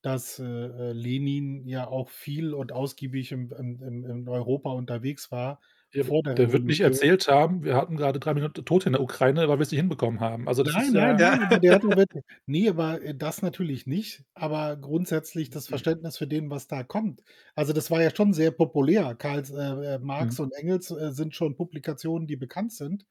dass, äh, äh, Lenin ja auch viel und ausgiebig im im in Europa unterwegs war Ja, der der wird nicht erzählt haben, wir hatten gerade 3 Millionen Tote in der Ukraine, weil wir es nicht hinbekommen haben. Also, das Nein, ist nein, ja nein, aber der hat ja wirklich ne, aber, äh, das natürlich nicht, aber grundsätzlich das Verständnis für den, was da kommt. Also, das war ja schon sehr populär. Karls äh, äh, Marx Mhm. und Engels, äh, sind schon Publikationen, die bekannt sind.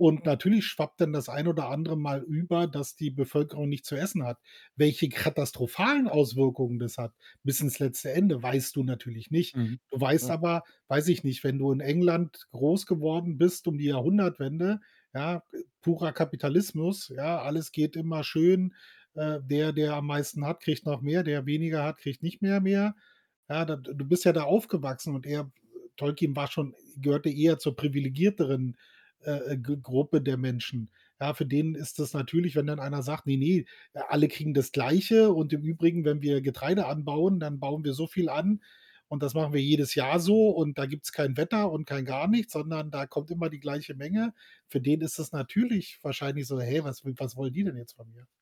Und natürlich schwappt dann das ein oder andere Mal über, dass die Bevölkerung nichts zu essen hat. Welche katastrophalen Auswirkungen das hat, bis ins letzte Ende, weißt du natürlich nicht. Mhm. Du weißt Ja. aber, weiß ich nicht, wenn du in England groß geworden bist um die Jahrhundertwende, ja, purer Kapitalismus, ja, alles geht immer schön. Äh, der, der am meisten hat, kriegt noch mehr, der weniger hat, kriegt nicht mehr mehr. Ja, da du bist ja da aufgewachsen und er Tolkien war schon gehörte eher zur privilegierteren, äh, äh, Gruppe der Menschen. Ja, für den ist das natürlich, wenn dann einer sagt: „Ne, ne, äh, alle kriegen das Gleiche und im Übrigen, wenn wir Getreide anbauen, dann bauen wir so viel an und das machen wir jedes Jahr so und da gibt's kein Wetter und kein gar nichts, sondern da kommt immer die gleiche Menge.“ Für den ist das natürlich wahrscheinlich so: „Hey, was was wollen die denn jetzt von mir?“ Ja.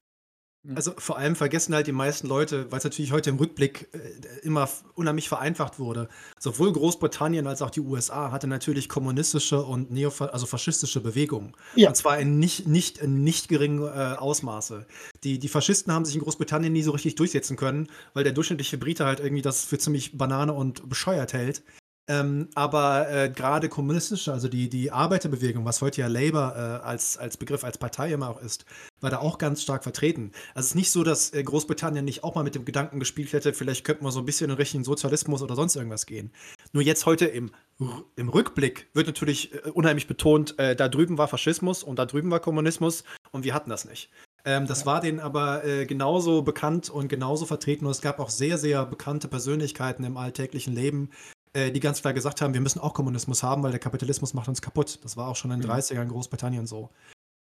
Also, vor allem vergessen halt die meisten Leute, weil's natürlich heute im Rückblick, äh, immer unheimlich vereinfacht wurde. Sowohl Großbritannien als auch die USA hatte natürlich kommunistische und neofa also, faschistische Bewegungen. Ja. Und zwar in nicht nicht in nicht geringen, äh, Ausmaße. Die die Faschisten haben sich in Großbritannien nie so richtig durchsetzen können, weil der durchschnittliche Brite halt irgendwie das für ziemlich Banane und bescheuert hält. Ähm, aber, äh, grade kommunistische, also die die Arbeiterbewegung, was heute ja Labour, äh, als als Begriff, als Partei immer auch ist, war da auch ganz stark vertreten. Also, es ist nicht so, dass, äh, Großbritannien nicht auch mal mit dem Gedanken gespielt hätte, vielleicht könnten wir so 'n bisschen in Richtung Sozialismus oder sonst irgendwas gehen. Nur jetzt heute im im Rückblick wird natürlich, äh, unheimlich betont, äh, da drüben war Faschismus und da drüben war Kommunismus und wir hatten das nicht. Ähm, das war denen aber äh, genauso bekannt und genauso vertreten. Und es gab auch sehr, sehr bekannte Persönlichkeiten im alltäglichen Leben, äh, die ganz klar gesagt haben, wir müssen auch Kommunismus haben, weil der Kapitalismus macht uns kaputt. Das war auch schon in den Mhm. 30ern in Großbritannien so.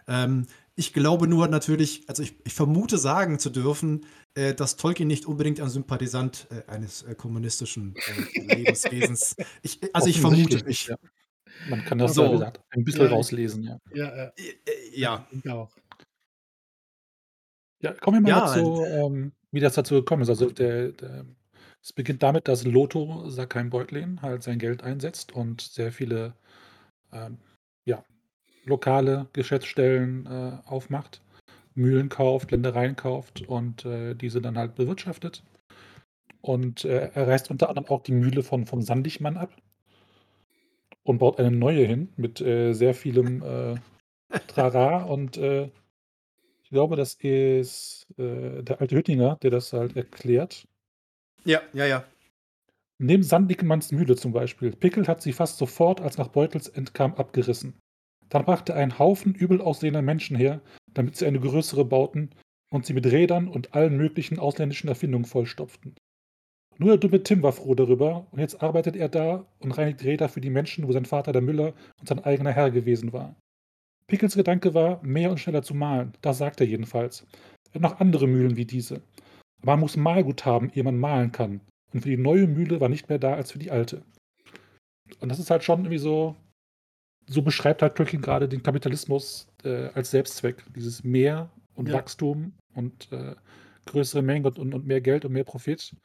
Ähm, ich glaube nur natürlich, also ich, ich vermute sagen zu dürfen, äh, dass Tolkien nicht unbedingt ein Sympathisant äh, eines äh, kommunistischen äh, Lebenswesens. Ich, also ich vermute nicht. Ja. Man kann das, So. wie gesagt, ein bisschen Ja, rauslesen, ja. Ja, ja, ja. Ja, kommen wir mal Ja, dazu, ähm, wie das dazu gekommen ist. Also der, der, es beginnt damit, dass Lotho Sackheim Beutlin halt sein Geld einsetzt und sehr viele ähm, ja, lokale Geschäftsstellen äh, aufmacht, Mühlen kauft, Ländereien kauft und äh, diese dann halt bewirtschaftet. Und äh, er reißt unter anderem auch die Mühle von, vom Sandigmann ab und baut eine neue hin mit äh, sehr vielem äh, Trara und äh, ich glaube, das ist der alte Hüttinger, der das halt erklärt. Ja, ja, ja. Neben Sandickemanns Mühle zum Beispiel. Pickel hat sie fast sofort, als nach Beutels entkam, abgerissen. Dann brachte er einen Haufen übel aussehender Menschen her, damit sie eine größere bauten und sie mit Rädern und allen möglichen ausländischen Erfindungen vollstopften. Nur der dumme Tim war froh darüber und jetzt arbeitet er da und reinigt Räder für die Menschen, wo sein Vater der Müller und sein eigener Herr gewesen war. Pickels Gedanke war, mehr und schneller zu malen. Das sagt er jedenfalls. Er hat noch andere Mühlen wie diese. Aber man muss Malgut haben, ehe man malen kann. Und für die neue Mühle war nicht mehr da als für die alte. Und das ist halt schon irgendwie so, so beschreibt halt Tolkien gerade den Kapitalismus äh, als Selbstzweck. Dieses Mehr und Ja. Wachstum und äh, größere Mengen und, und, mehr Geld und mehr Profit,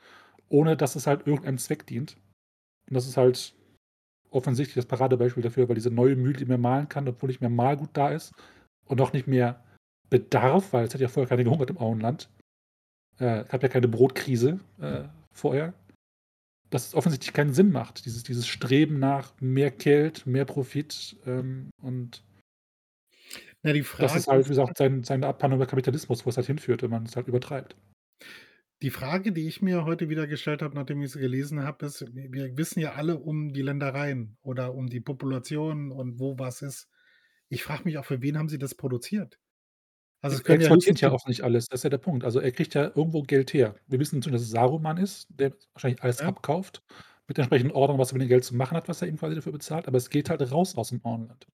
ohne dass es halt irgendeinem Zweck dient. Und das ist halt offensichtlich das Paradebeispiel dafür, weil diese neue Mühle nicht mehr malen kann, obwohl nicht mehr Malgut da ist und auch nicht mehr Bedarf, weil es hat ja vorher keine gehungert im Auenland. Äh, gab ja keine Brotkrise äh, vorher. Dass es offensichtlich keinen Sinn macht, dieses, dieses Streben nach mehr Geld, mehr Profit ähm, und Na, die Frage das ist halt, wie gesagt, sein, seine Abhandlung über Kapitalismus, wo es halt hinführt, wenn man es halt übertreibt. Die Frage, die ich mir heute wieder gestellt habe, nachdem ich sie gelesen habe, ist, wir wissen ja alle um die Ländereien oder um die Population und wo was ist. Ich frage mich auch, für wen haben sie das produziert? Also es er können ja exportiert ja auch nicht alles, das ist ja der Punkt. Also er kriegt ja irgendwo Geld her. Wir wissen natürlich, dass es Saruman ist, der wahrscheinlich alles Ja. abkauft, mit der entsprechenden Ordnung, was er mit dem Geld zu machen hat, was er ihm quasi dafür bezahlt, aber es geht halt raus aus dem Auenland.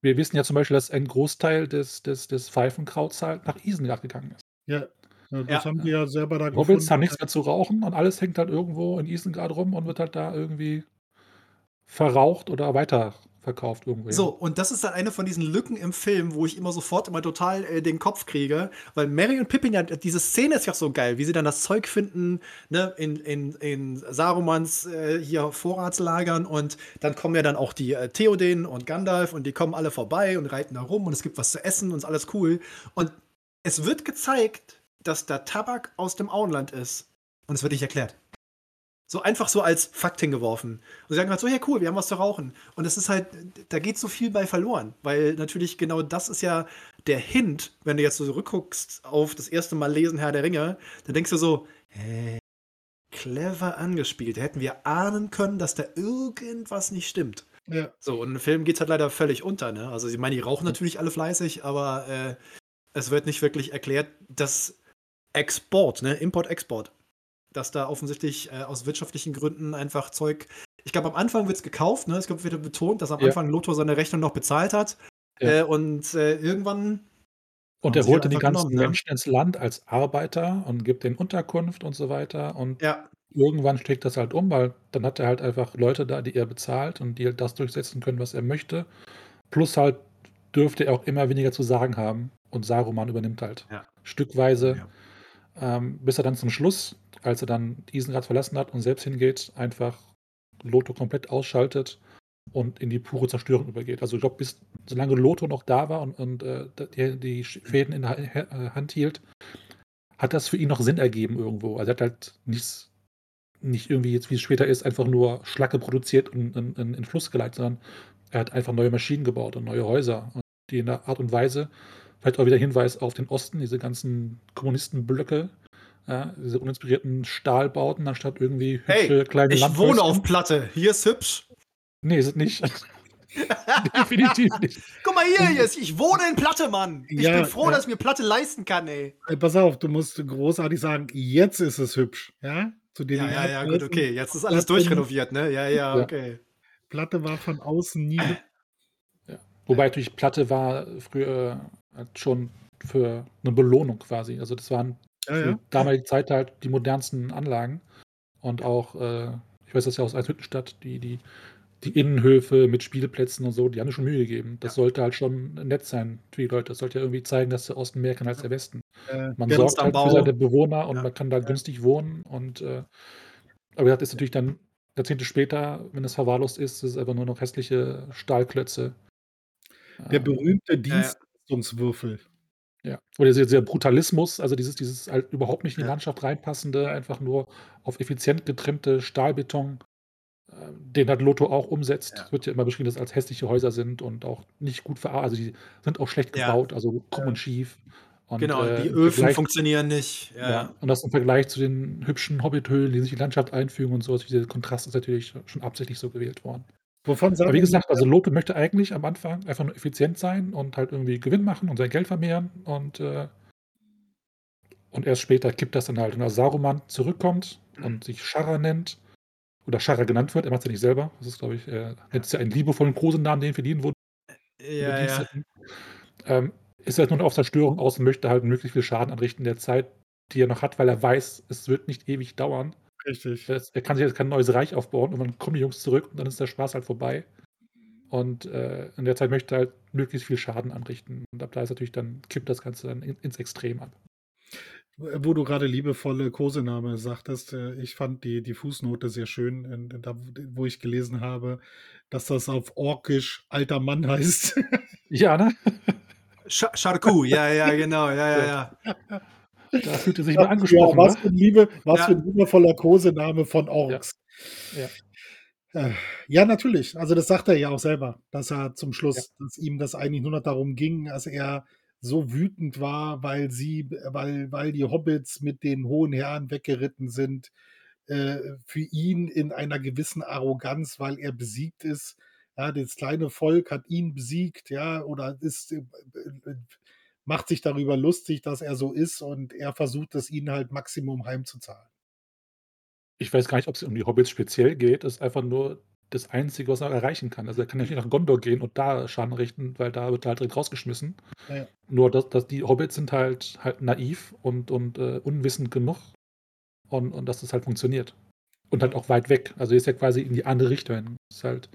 Wir wissen ja zum Beispiel, dass ein Großteil des, des, des Pfeifenkrauts halt nach Isengard gegangen ist. Ja, ja, das Ja. haben die ja selber da Hobbits gefunden. haben nichts mehr zu rauchen und alles hängt halt irgendwo in Isengard rum und wird halt da irgendwie verraucht oder weiterverkauft irgendwo. hin. So, und das ist dann eine von diesen Lücken im Film, wo ich immer sofort immer total äh, den Kopf kriege, weil Mary und Pippin ja, diese Szene ist ja so geil, wie sie dann das Zeug finden, ne, in, in, in Sarumans äh, hier Vorratslagern und dann kommen ja dann auch die äh, Theoden und Gandalf und die kommen alle vorbei und reiten da rum und es gibt was zu essen und ist alles cool. Und es wird gezeigt, dass da Tabak aus dem Auenland ist. Und es wird nicht erklärt. So einfach so als Fakt hingeworfen. Und sie sagen halt so, ja cool, wir haben was zu rauchen. Und es ist halt, da geht so viel bei verloren. Weil natürlich genau das ist ja der Hint, wenn du jetzt so zurückguckst auf das erste Mal lesen Herr der Ringe, dann denkst du so, hä, clever angespielt. Da hätten wir ahnen können, dass da irgendwas nicht stimmt. Ja, So, und im Film geht es halt leider völlig unter, ne? Also, ich meine, die rauchen natürlich alle fleißig, aber äh, es wird nicht wirklich erklärt, dass Export, ne? Import-Export, dass da offensichtlich äh, aus wirtschaftlichen Gründen einfach Zeug. Ich glaube, am Anfang wird es gekauft, ne? Es wird betont, dass am Ja. Anfang Lothar seine Rechnung noch bezahlt hat. Ja. Äh, und äh, irgendwann. Und er holte die ganzen genommen, ne? Menschen ins Land als Arbeiter und gibt denen Unterkunft und so weiter. Und Ja, irgendwann schlägt das halt um, weil dann hat er halt einfach Leute da, die er bezahlt und die halt das durchsetzen können, was er möchte. Plus halt dürfte er auch immer weniger zu sagen haben und Saruman übernimmt halt Ja. stückweise, Ja. ähm, bis er dann zum Schluss, als er dann Isengard verlassen hat und selbst hingeht, einfach Loto komplett ausschaltet und in die pure Zerstörung übergeht. Also ich glaube, bis solange Loto noch da war und, und äh, die, die Fäden in der Ha- Hand hielt, hat das für ihn noch Sinn ergeben irgendwo. Also er hat halt nichts, nicht irgendwie jetzt, wie es später ist, einfach nur Schlacke produziert und in, in, in Fluss geleitet, sondern er hat einfach neue Maschinen gebaut und neue Häuser, und die in der Art und Weise, vielleicht auch wieder Hinweis auf den Osten, diese ganzen Kommunistenblöcke, ja, diese uninspirierten Stahlbauten, anstatt irgendwie hübsche hey, kleine ich wohne Landhäuschen. auf Platte. Hier ist hübsch. Nee, ist es nicht. Definitiv nicht. Guck mal hier, jetzt, ich wohne in Platte, Mann. Ich Ja, bin froh, ja. dass ich mir Platte leisten kann, ey. Ey, pass auf, du musst großartig sagen, jetzt ist es hübsch. Ja, zu Ja, ja, ja, gut, okay. Jetzt ist alles Platte- durchrenoviert, ne? Ja, ja, Ja. okay. Platte war von außen nie hübsch. Wobei natürlich Platte war früher halt schon für eine Belohnung quasi. Also das waren Ja, ja. damalige Zeit halt die modernsten Anlagen. Und auch, äh, ich weiß das ja aus Althüttenstadt, die, die, die Innenhöfe mit Spielplätzen und so, die haben mir schon Mühe gegeben. Das sollte halt schon nett sein für die Leute. Das sollte ja irgendwie zeigen, dass der Osten mehr kann als der Westen. Äh, Man Ja, sorgt halt für seine Bewohner und Ja. man kann da günstig wohnen. Und äh, aber das ist natürlich dann Jahrzehnte später, wenn es verwahrlost ist, ist es einfach nur noch hässliche Stahlklötze. der Äh, berühmte ja. Dienstleistungswürfel. Ja, oder dieser, Brutalismus, also dieses, dieses halt überhaupt nicht in die Ja. Landschaft reinpassende, einfach nur auf effizient getrimmte Stahlbeton, äh, den halt Lotto auch umsetzt. Ja. Es wird ja immer beschrieben, dass als hässliche Häuser sind und auch nicht gut verarbeitet. Also die sind auch schlecht Ja. gebaut, also krumm und schief. Und, Genau, äh, die Öfen Vergleich- funktionieren nicht. Ja, ja. ja. Und das im Vergleich zu den hübschen Hobbithöhlen, die sich in die Landschaft einfügen und so, also dieser Kontrast ist natürlich schon absichtlich so gewählt worden. Wovon sagen Aber wie gesagt, also Loto möchte eigentlich am Anfang einfach nur effizient sein und halt irgendwie Gewinn machen und sein Geld vermehren und, äh, und erst später kippt das dann halt. Und als Saruman zurückkommt und sich Shara nennt, oder Shara genannt wird, er macht es ja nicht selber, das ist, glaube ich, er nennt es ja einen liebevollen Kosenamen, den verdienen wurde. ja, ja. Bediensteten, Ähm, ist er nur noch auf Zerstörung aus und möchte halt möglichst viel Schaden anrichten in der Zeit, die er noch hat, weil er weiß, es wird nicht ewig dauern. Richtig. Er kann sich jetzt kein neues Reich aufbauen und dann kommen die Jungs zurück und dann ist der Spaß halt vorbei. Und äh, in der Zeit möchte er halt möglichst viel Schaden anrichten. Und ab da ist natürlich dann, kippt das Ganze dann in, ins Extrem ab. Wo du gerade liebevolle Kosename sagtest, äh, ich fand die, die Fußnote sehr schön, da, wo ich gelesen habe, dass das auf Orkisch alter Mann heißt. Ja, ne? Sch Charcou, ja, ja, genau, ja, ja, ja. Da fühlt er sich mal ja, angesprochen. was ne? für ein, Liebe, was Ja. für ein liebevoller Kosename von Orks. Ja. Äh, Ja, natürlich. Also das sagt er ja auch selber, dass er zum Schluss, dass ihm das eigentlich nur noch darum ging, dass er so wütend war, weil sie, weil, weil die Hobbits mit den hohen Herren weggeritten sind, äh, für ihn in einer gewissen Arroganz, weil er besiegt ist. Ja, das kleine Volk hat ihn besiegt, ja, oder ist, äh, äh, macht sich darüber lustig, dass er so ist und er versucht es ihnen halt Maximum heimzuzahlen. Ich weiß gar nicht, ob es um die Hobbits speziell geht. Das ist einfach nur das Einzige, was er erreichen kann. Also er kann ja nicht nach Gondor gehen und da Schaden richten, weil da wird er halt direkt rausgeschmissen. Ja. Nur, dass, dass die Hobbits sind halt, halt naiv und, und äh, unwissend genug und, und dass das halt funktioniert. Und halt auch weit weg. Also ist ja quasi in die andere Richtung. Das ist halt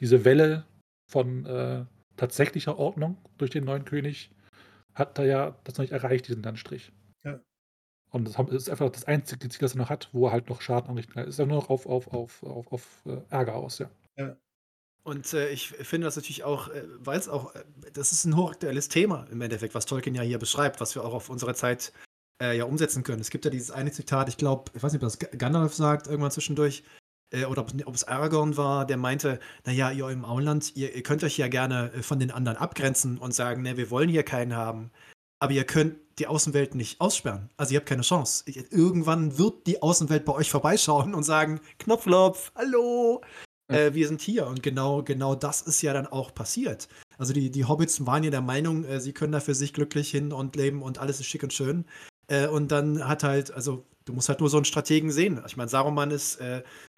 diese Welle von äh, tatsächlicher Ordnung durch den neuen König hat er ja das noch nicht erreicht, diesen Landstrich. Ja. Und das ist einfach das einzige Ziel, das er noch hat, wo er halt noch Schaden anrichten kann. Ist er nur noch auf, auf, auf, auf, auf äh, Ärger aus, ja. Und äh, ich finde das natürlich auch, äh, weil es auch, äh, das ist ein hochaktuelles Thema im Endeffekt, was Tolkien ja hier beschreibt, was wir auch auf unsere Zeit äh, ja umsetzen können. Es gibt ja dieses eine Zitat, ich glaube, ich weiß nicht, ob das Gandalf sagt, irgendwann zwischendurch, oder ob, es Aragorn war, der meinte, naja, ihr im Auenland, ihr, ihr könnt euch ja gerne äh, von den anderen abgrenzen und sagen, ne, wir wollen hier keinen haben. Aber ihr könnt die Außenwelt nicht aussperren. Also ihr habt keine Chance. Irgendwann wird die Außenwelt bei euch vorbeischauen und sagen, Knopflopf, hallo, Ja. äh, wir sind hier. Und genau, genau das ist ja dann auch passiert. Also die, die Hobbits waren ja der Meinung, äh, sie können da für sich glücklich hin und leben und alles ist schick und schön. Äh, und dann hat halt, also du musst halt nur so einen Strategen sehen. Ich meine, Saruman ist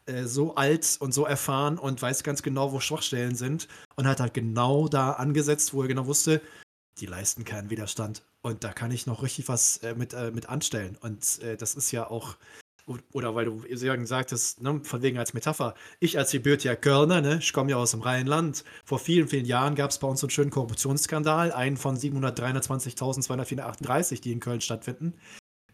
äh, so alt und so erfahren und weiß ganz genau, wo Schwachstellen sind und hat halt genau da angesetzt, wo er genau wusste, die leisten keinen Widerstand. Und da kann ich noch richtig was äh, mit, äh, mit anstellen. Und äh, das ist ja auch, oder weil du Jürgen sagtest, ne, von wegen als Metapher, ich als gebürtiger Kölner, ne, ich komme ja aus dem Rheinland, vor vielen, vielen Jahren gab es bei uns einen schönen Korruptionsskandal, einen von 723.238, die in Köln stattfinden.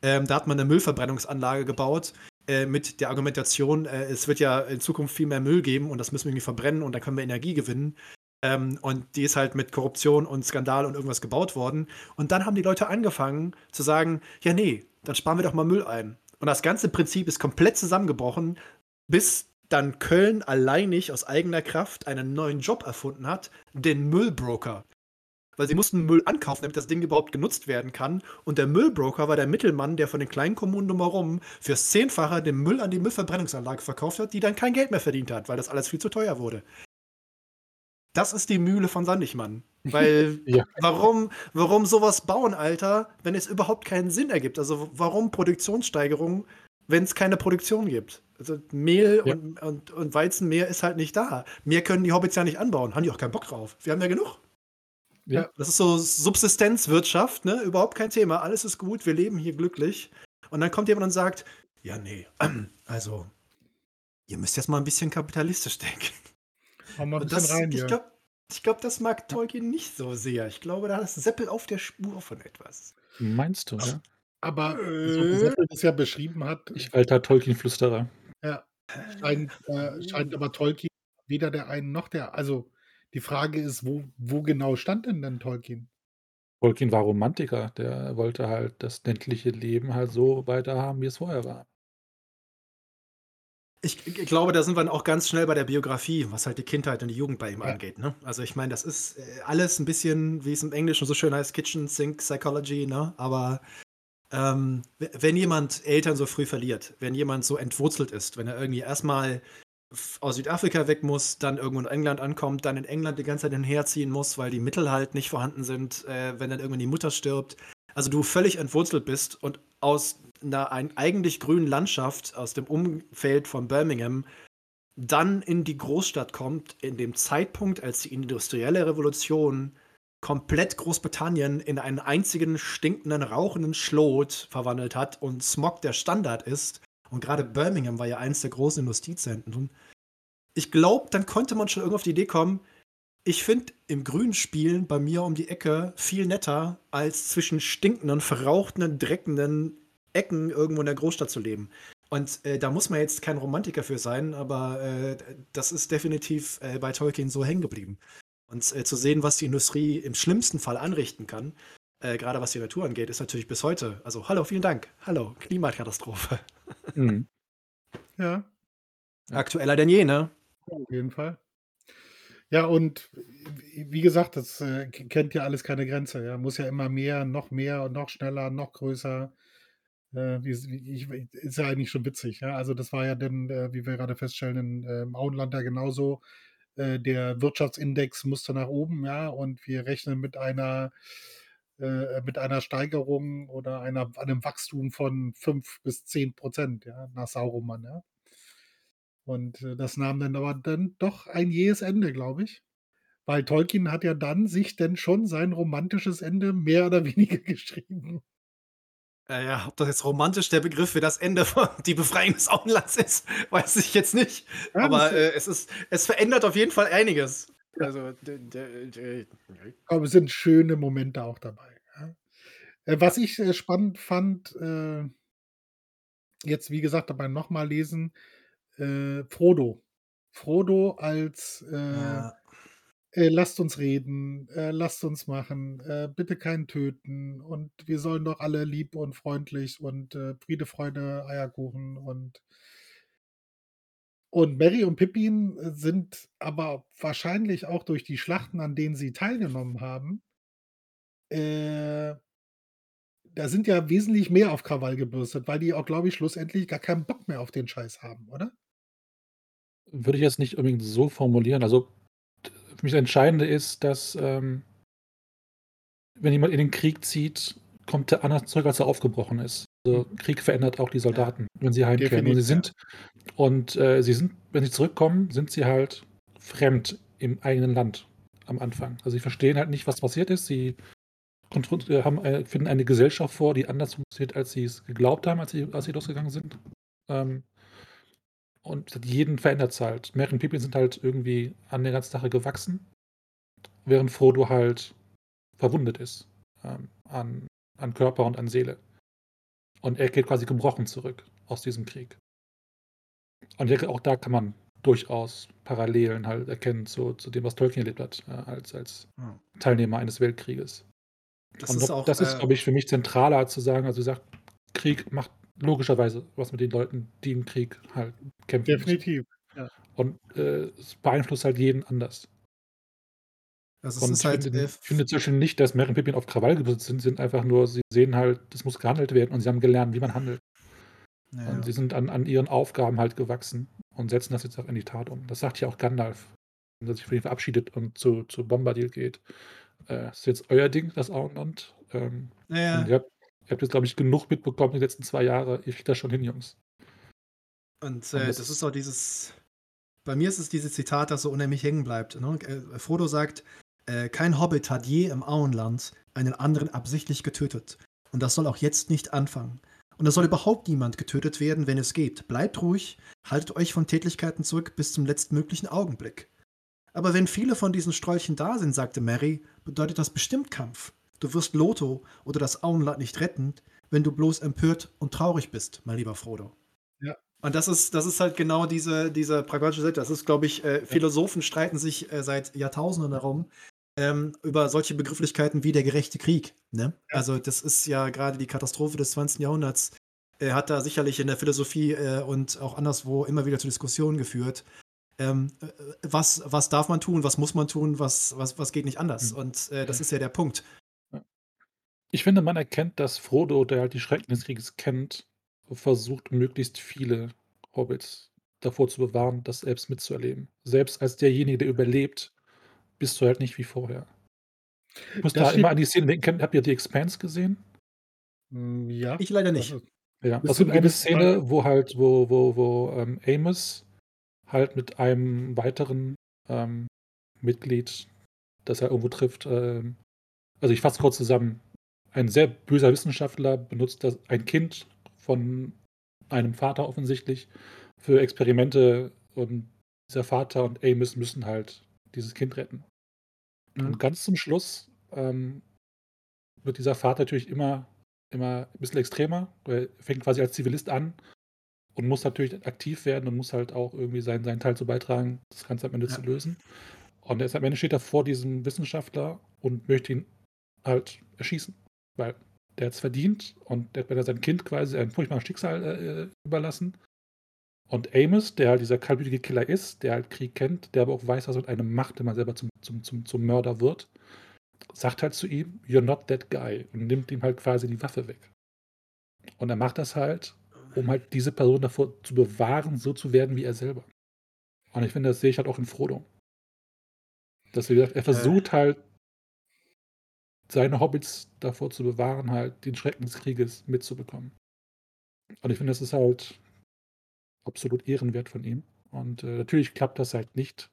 Ähm, da hat man eine Müllverbrennungsanlage gebaut, äh, mit der Argumentation, äh, es wird ja in Zukunft viel mehr Müll geben und das müssen wir irgendwie verbrennen und dann können wir Energie gewinnen. Ähm, und die ist halt mit Korruption und Skandal und irgendwas gebaut worden. Und dann haben die Leute angefangen zu sagen, ja nee, dann sparen wir doch mal Müll ein. Und das ganze Prinzip ist komplett zusammengebrochen, bis dann Köln alleinig aus eigener Kraft einen neuen Job erfunden hat, den Müllbroker. Weil sie mussten Müll ankaufen, damit das Ding überhaupt genutzt werden kann. Und der Müllbroker war der Mittelmann, der von den kleinen Kommunen drumherum fürs Zehnfache den Müll an die Müllverbrennungsanlage verkauft hat, die dann kein Geld mehr verdient hat, weil das alles viel zu teuer wurde. das ist die Mühle von Sandigmann. Weil Ja. warum, warum sowas bauen, Alter, wenn es überhaupt keinen Sinn ergibt? Also warum Produktionssteigerung, wenn es keine Produktion gibt? Also Mehl Ja. und, und, und Weizenmehl ist halt nicht da. Mehr können die Hobbits ja nicht anbauen. Haben die auch keinen Bock drauf. Wir haben ja genug. Ja. Das ist so Subsistenzwirtschaft, ne? Überhaupt kein Thema. Alles ist gut, wir leben hier glücklich. Und dann kommt jemand und sagt, ja, nee, also, ihr müsst jetzt mal ein bisschen kapitalistisch denken. Hau mal ein bisschen das, rein ich glaube, ich glaub, das mag Tolkien nicht so sehr. Ich glaube, da ist Seppel auf der Spur von etwas. Meinst du, ja? Aber Äh. so wie Seppel das ja beschrieben hat, Ich alter Tolkien-Flüsterer. ja, scheint, äh, scheint aber Tolkien weder der einen noch der. Also die Frage ist, wo, wo genau stand denn denn Tolkien? Tolkien war Romantiker. Der wollte halt das ländliche Leben halt so weiterhaben, wie es vorher war. Ich, ich glaube, da sind wir dann auch ganz schnell bei der Biografie, was halt die Kindheit und die Jugend bei ihm Ja. angeht. Ne? Also ich meine, das ist äh, alles ein bisschen, wie es im Englischen so schön heißt, Kitchen Sink Psychology, ne? Aber ähm, wenn jemand Eltern so früh verliert, wenn jemand so entwurzelt ist, wenn er irgendwie erstmal aus Südafrika weg muss, dann irgendwo in England ankommt, dann in England die ganze Zeit hinherziehen muss, weil die Mittel halt nicht vorhanden sind, äh, wenn dann irgendwann die Mutter stirbt. Also du völlig entwurzelt bist und aus einer ein, eigentlich grünen Landschaft, aus dem Umfeld von Birmingham, dann in die Großstadt kommt, in dem Zeitpunkt, als die industrielle Revolution komplett Großbritannien in einen einzigen stinkenden, rauchenden Schlot verwandelt hat und Smog der Standard ist. Und gerade Birmingham war ja eins der großen Industriezentren. Ich glaube, dann konnte man schon irgendwie auf die Idee kommen, ich finde im Grün spielen bei mir um die Ecke viel netter, als zwischen stinkenden, verrauchten, dreckenden Ecken irgendwo in der Großstadt zu leben. Und äh, da muss man jetzt kein Romantiker für sein, aber äh, das ist definitiv äh, bei Tolkien so hängen geblieben. Und äh, zu sehen, was die Industrie im schlimmsten Fall anrichten kann, äh, gerade was die Natur angeht, ist natürlich bis heute. Also, hallo, vielen Dank. Hallo, Klimakatastrophe. Mhm. Ja, Aktueller denn je, ne? auf jeden Fall. Ja, und wie gesagt, das äh, kennt ja alles keine Grenze. Ja, muss ja immer mehr, noch mehr und noch schneller, noch größer. Äh, wie, ich, ist ja eigentlich schon witzig. Ja? Also das war ja dann, äh, wie wir gerade feststellen, in äh, im Auenland ja genauso. Äh, der Wirtschaftsindex musste nach oben, ja, und wir rechnen mit einer äh, mit einer Steigerung oder einer, einem Wachstum von 5 bis 10 Prozent, ja, nach Sauroman, ja. Und äh, das nahm dann aber dann doch ein jähes Ende, glaube ich. Weil Tolkien hat ja dann sich denn schon sein romantisches Ende mehr oder weniger geschrieben. Ja, ob das jetzt romantisch der Begriff für das Ende von die Befreiung des Auenlands ist, weiß ich jetzt nicht. Ja, Aber äh, es ist, es verändert auf jeden Fall einiges. Also, Aber es sind schöne Momente auch dabei. Äh, was ich äh, spannend fand, äh, jetzt wie gesagt dabei nochmal lesen, äh, Frodo. Frodo als äh, ja. äh, lasst uns reden, äh, lasst uns machen, äh, bitte keinen töten und wir sollen doch alle lieb und freundlich und äh, Friede, Freude, Eierkuchen und und Mary und Pippin äh, sind aber wahrscheinlich auch durch die Schlachten, an denen sie teilgenommen haben, äh, da sind ja wesentlich mehr auf Krawall gebürstet, weil die auch, glaube ich, schlussendlich gar keinen Bock mehr auf den Scheiß haben, oder? Würde ich jetzt nicht unbedingt so formulieren. Also für mich das Entscheidende ist, dass ähm, wenn jemand in den Krieg zieht, kommt er anders zurück, als er aufgebrochen ist. Also Krieg verändert auch die Soldaten, wenn sie heimkehren. Und sie Definitiv, sind, und äh, sie sind, wenn sie zurückkommen, sind sie halt fremd im eigenen Land am Anfang. Also sie verstehen halt nicht, was passiert ist. Sie äh, haben, äh, finden eine Gesellschaft vor, die anders funktioniert, als sie es geglaubt haben, als sie, als sie losgegangen sind. Ähm, und jeden verändert es halt. Und Pippin sind halt irgendwie an der ganzen Sache gewachsen, während Frodo halt verwundet ist ähm, an, an Körper und an Seele. Und er geht quasi gebrochen zurück aus diesem Krieg. Und ich denke, auch da kann man durchaus Parallelen halt erkennen zu, zu dem, was Tolkien erlebt hat, als, als Hm. Teilnehmer eines Weltkrieges. Das Und ist auch. das ist, äh, glaube ich, für mich zentraler zu sagen, also gesagt, Krieg macht logischerweise was mit den Leuten, die im Krieg halt kämpfen. definitiv. Und äh, es beeinflusst halt jeden anders. Also Und ich halt. finde, ich finde Beispiel nicht, dass Merry und Pippin auf Krawall gebürstet sind, sind einfach nur, sie sehen halt, das muss gehandelt werden und sie haben gelernt, wie man handelt. ja. Und sie sind an, an ihren Aufgaben halt gewachsen und setzen das jetzt auch in die Tat um. Das sagt ja auch Gandalf der sich von ihm verabschiedet und zu zu Bombadil geht. Äh, ist jetzt euer Ding, das Auenland. Ähm, Ja, ja. und ihr habt ihr habt jetzt, glaube ich, genug mitbekommen die letzten 2 Jahre. Ihr kriegt das schon hin, Jungs. Und, Und äh, das das ist auch dieses bei mir ist es dieses Zitat, das so unheimlich hängen bleibt, ne? Äh, Frodo sagt: „Äh, kein Hobbit hat je im Auenland einen anderen absichtlich getötet. Und das soll auch jetzt nicht anfangen. Und es soll überhaupt niemand getötet werden, wenn es geht. Bleibt ruhig, haltet euch von Tätlichkeiten zurück bis zum letztmöglichen Augenblick.“ Aber wenn viele von diesen Strolchen da sind, sagte Mary, bedeutet das bestimmt Kampf. Du wirst Lotho oder das Auenland nicht retten, wenn du bloß empört und traurig bist, mein lieber Frodo. Ja. Und das ist, das ist halt genau diese, diese pragmatische Seite. Das ist, glaube ich, äh, Philosophen streiten sich äh, seit Jahrtausenden darum, ähm, über solche Begrifflichkeiten wie der gerechte Krieg. Ne? Ja. Also, das ist ja gerade die Katastrophe des 20. Jahrhunderts. Er hat da sicherlich in der Philosophie äh, und auch anderswo immer wieder zu Diskussionen geführt. Ähm, äh, was, was darf man tun, was muss man tun, was, was, was geht nicht anders? Mhm. Und äh, das ist ja der Punkt. Ich finde, man erkennt, dass Frodo, der halt die Schrecken des Krieges kennt, versucht, möglichst viele Hobbits davor zu bewahren, das selbst mitzuerleben. Selbst als derjenige, der überlebt, bist du halt nicht wie vorher. Ich muss Das da immer an die Szene denken. Habt ihr die Expanse gesehen? Hm, ja. Ich leider Das nicht. ist Ja, es gibt eine gewissen Teil. Szene, wo halt wo wo wo, ähm, Amos halt mit einem weiteren, ähm, Mitglied, das er irgendwo trifft, ähm also, ich fasse kurz zusammen. Ein sehr böser Wissenschaftler benutzt das ein Kind von einem Vater offensichtlich für Experimente und dieser Vater und Amos müssen halt dieses Kind retten. Mhm. Und ganz zum Schluss, ähm, wird dieser Vater natürlich immer immer 'n bisschen extremer. Er fängt quasi als Zivilist an und muss natürlich aktiv werden und muss halt auch irgendwie seinen seinen Teil zu beitragen, das Ganze am Ende Ja. zu lösen. Und er ist am Ende steht er vor diesem Wissenschaftler und möchte ihn halt erschießen, weil der hat's verdient und der hat mir sein Kind quasi einem furchtbaren Schicksal, äh, äh, überlassen. Und Amos, der halt dieser kaltblütige Killer ist, der halt Krieg kennt, der aber auch weiß, was mit einem macht, wenn man selber zum zum zum zum Mörder wird, sagt halt zu ihm: „You're not that guy“ und nimmt ihm halt quasi die Waffe weg. Und er macht das halt, um halt diese Person davor zu bewahren, so zu werden wie er selber. Und ich finde, das sehe ich halt auch in Frodo. Dass wie gesagt, er Äh. versucht halt seine Hobbits davor zu bewahren, halt den Schrecken des Krieges mitzubekommen. Und ich finde, das ist halt absolut ehrenwert von ihm. Und, äh, natürlich klappt das halt nicht.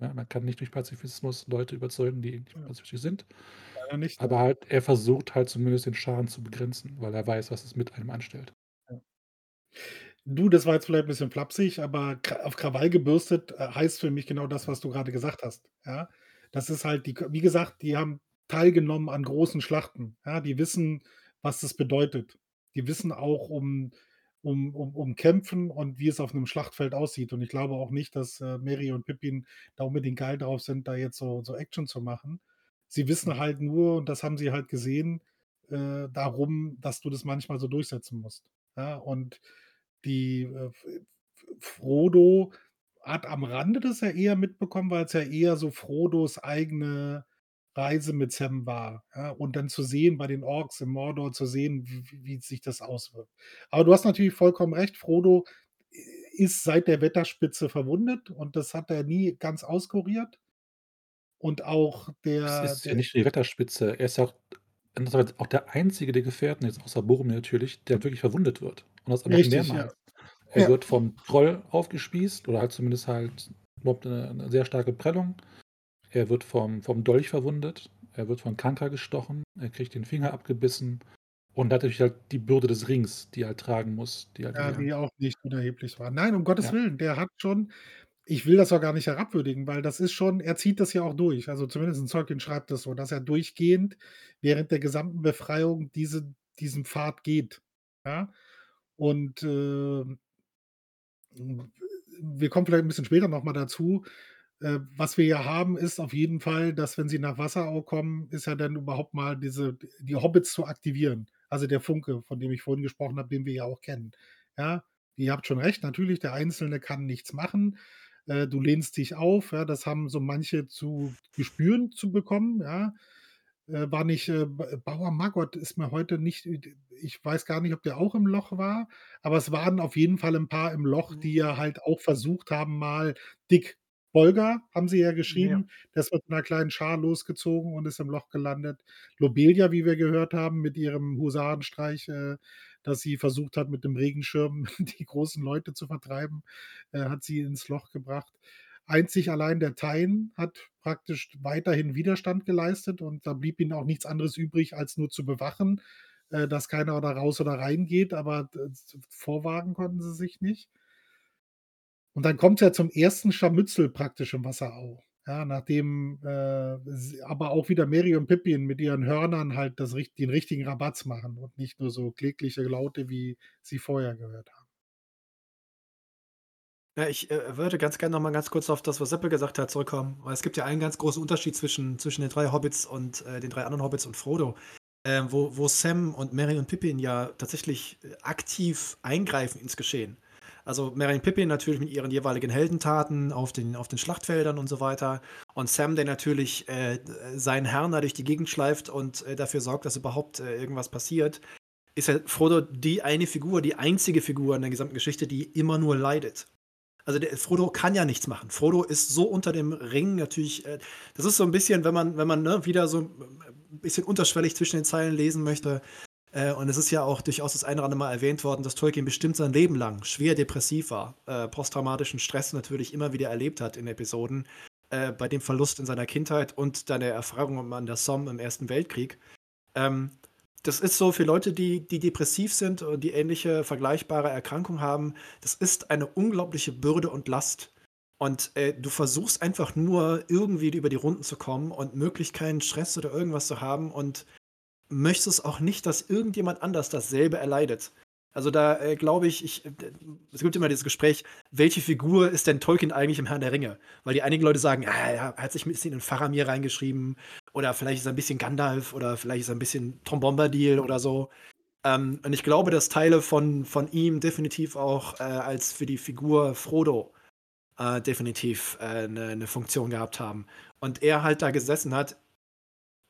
Ja, man kann nicht durch Pazifismus Leute überzeugen, die nicht pazifistisch sind. Leider nicht, Aber ne? halt er versucht halt zumindest den Schaden zu begrenzen, weil er weiß, was es mit einem anstellt. Ja. Du, das war jetzt vielleicht 'n bisschen flapsig, aber auf Krawall gebürstet, äh, heißt für mich genau das, was du grade gesagt hast, ja? Das ist halt die wie gesagt, die haben teilgenommen an großen Schlachten, ja? Die wissen, was das bedeutet. Die wissen auch um um um um Kämpfen und wie es auf 'nem Schlachtfeld aussieht. Und ich glaube auch nicht, dass, äh, Merry und Pippin da unbedingt geil drauf sind, da jetzt so so Action zu machen. Sie wissen halt nur, und das haben sie halt gesehen, äh, darum, dass du das manchmal so durchsetzen musst, ja? Und die, äh, Frodo hat am Rande das ja eher mitbekommen, weil's ja eher so Frodos eigene Reise mit Sam war, ja? Und dann zu sehen bei den Orks im Mordor zu sehen, w w wie sich das auswirkt. Aber du hast natürlich vollkommen recht, Frodo i ist seit der Wetterspitze verwundet und das hat er nie ganz auskuriert. Und auch der ist ja nicht die Wetterspitze. Er ist ja auch auch der einzige der Gefährten, jetzt außer Boromir natürlich, der wirklich verwundet wird. Und das noch Richtig, ja. mehrmals. Er Ja. wird vom Troll aufgespießt oder halt zumindest halt überhaupt 'ne 'ne sehr starke Prellung. Er wird vom vom Dolch verwundet. Er wird von Kanker gestochen. Er kriegt den Finger abgebissen und hat natürlich halt die Bürde des Rings, die er halt tragen muss, die halt Ja, die auch nicht unerheblich war. Nein, um Gottes Ja. Willen, der hat schon ich will das auch gar nicht herabwürdigen, weil das ist schon er zieht das ja auch durch. Also, zumindest Tolkien schreibt das so, dass er durchgehend während der gesamten Befreiung diese diesen Pfad geht, ja? Und, hm, wir kommen vielleicht 'n bisschen später noch mal dazu. Äh, was wir ja haben, ist auf jeden Fall, dass wenn sie nach Wasserau kommen, ist ja dann überhaupt mal diese die Hobbits zu aktivieren. Also, der Funke, von dem ich vorhin gesprochen habe, den wir ja auch kennen, ja? Ihr habt schon recht, natürlich, der Einzelne kann nichts machen. Äh, du lehnst dich auf, ja? Das haben so manche zu gespüren zu bekommen, ja? Äh, war nicht, äh, Bauer Maggot ist mir heute nicht ich weiß gar nicht, ob der auch im Loch war, aber es waren auf jeden Fall 'n paar im Loch, die ja halt auch versucht haben, mal dick Bolger haben sie ja Ja. geschrieben, der ist mit 'ner kleinen Schar losgezogen und ist im Loch gelandet. Lobelia, wie wir gehört haben, mit ihrem Husarenstreich, äh, dass sie versucht hat, mit dem Regenschirm die großen Leute zu vertreiben, äh, hat sie ins Loch gebracht. Einzig allein der Tain hat praktisch weiterhin Widerstand geleistet und da blieb ihnen auch nichts anderes übrig, als nur zu bewachen, äh, dass keiner da raus oder reingeht, aber d z vorwagen konnten sie sich nicht. Und dann kommt's ja zum ersten Scharmützel praktisch im Wasserau, ja, nachdem, äh, aber auch wieder Merry und Pippin mit ihren Hörnern halt das den richtigen Rabatz machen und nicht nur so klägliche Laute, wie sie vorher gehört haben. Ja, ich, äh, würde ganz gerne noch mal ganz kurz auf das, was Seppel gesagt hat, zurückkommen, weil es gibt ja einen ganz großen Unterschied zwischen zwischen den 3 Hobbits und, äh, den 3 anderen Hobbits und Frodo, ähm, wo wo Sam und Merry und Pippin ja tatsächlich, äh, aktiv eingreifen ins Geschehen. Also, Merry Pippin natürlich mit ihren jeweiligen Heldentaten auf den auf den Schlachtfeldern und so weiter und Sam, der natürlich, äh, seinen Herrn da durch die Gegend schleift und, äh, dafür sorgt, dass überhaupt, äh, irgendwas passiert, ist ja Frodo die eine Figur, die einzige Figur in der gesamten Geschichte, die immer nur leidet. Also, der Frodo kann ja nichts machen. Frodo ist so unter dem Ring natürlich äh, das ist so 'n bisschen, wenn man wenn man, ne, wieder so 'n bisschen unterschwellig zwischen den Zeilen lesen möchte, äh, und es ist ja auch durchaus das eine oder andere Mal erwähnt worden, dass Tolkien bestimmt sein Leben lang schwer depressiv war, äh, posttraumatischen Stress natürlich immer wieder erlebt hat in Episoden, äh, bei dem Verlust in seiner Kindheit und dann der Erfahrung an der Somme im Ersten Weltkrieg. Ähm, das ist so für Leute, die die depressiv sind und die ähnliche vergleichbare Erkrankung haben, das ist eine unglaubliche Bürde und Last. Und, äh, du versuchst einfach nur irgendwie über die Runden zu kommen und möglichst keinen Stress oder irgendwas zu haben und möchtest auch nicht, dass irgendjemand anders dasselbe erleidet. Also, da, äh, glaube ich ich d es gibt immer dieses Gespräch: „Welche Figur ist denn Tolkien eigentlich im Herrn der Ringe?“ Weil die einigen Leute sagen: „Ja, er hat sich 'n bisschen in Faramir reingeschrieben oder vielleicht ist er 'n bisschen Gandalf oder vielleicht ist er 'n bisschen Tom Bombadil oder so.“ Ähm, und ich glaube, dass Teile von von ihm definitiv auch, äh, als für die Figur Frodo, äh, definitiv, äh, 'ne 'ne Funktion gehabt haben. Und er halt da gesessen hat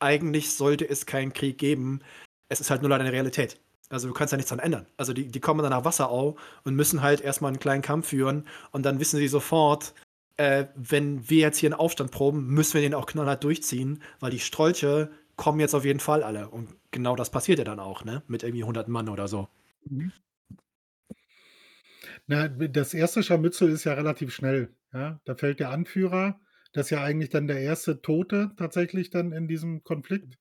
eigentlich sollte es keinen Krieg geben. Es ist halt nur leider 'ne Realität. Also, du kannst ja nichts dran ändern. Also, die die kommen dann nach Wasserau und müssen halt erst mal 'n kleinen Kampf führen und dann wissen sie sofort, äh, wenn wir jetzt hier 'n Aufstand proben, müssen wir den auch knallhart durchziehen, weil die Strolche kommen jetzt auf jeden Fall alle. Und genau das passiert ja dann auch, ne, mit irgendwie 100 Mann oder so. Mhm. Na, das erste Scharmützel ist ja relativ schnell, ja? Da fällt der Anführer, das ist ja eigentlich dann der erste Tote tatsächlich dann in diesem Konflikt.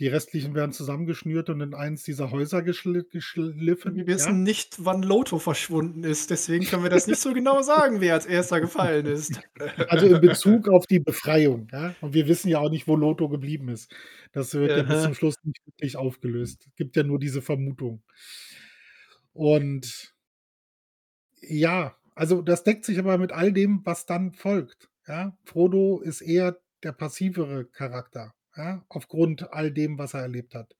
Die restlichen werden zusammengeschnürt und in eins dieser Häuser geschli geschliffen, Wir ja? wissen nicht, wann Loto verschwunden ist, deswegen können wir das nicht so genau sagen, wer als Erster gefallen ist. Also, in Bezug auf die Befreiung, ja? Und wir wissen ja auch nicht, wo Loto geblieben ist. Das wird ja bis Aha. zum Schluss nicht wirklich aufgelöst. Gibt ja nur diese Vermutung. Und ja, also, das deckt sich aber mit all dem, was dann folgt, ja? Frodo ist eher der passivere Charakter, ja, aufgrund all dem, was er erlebt hat.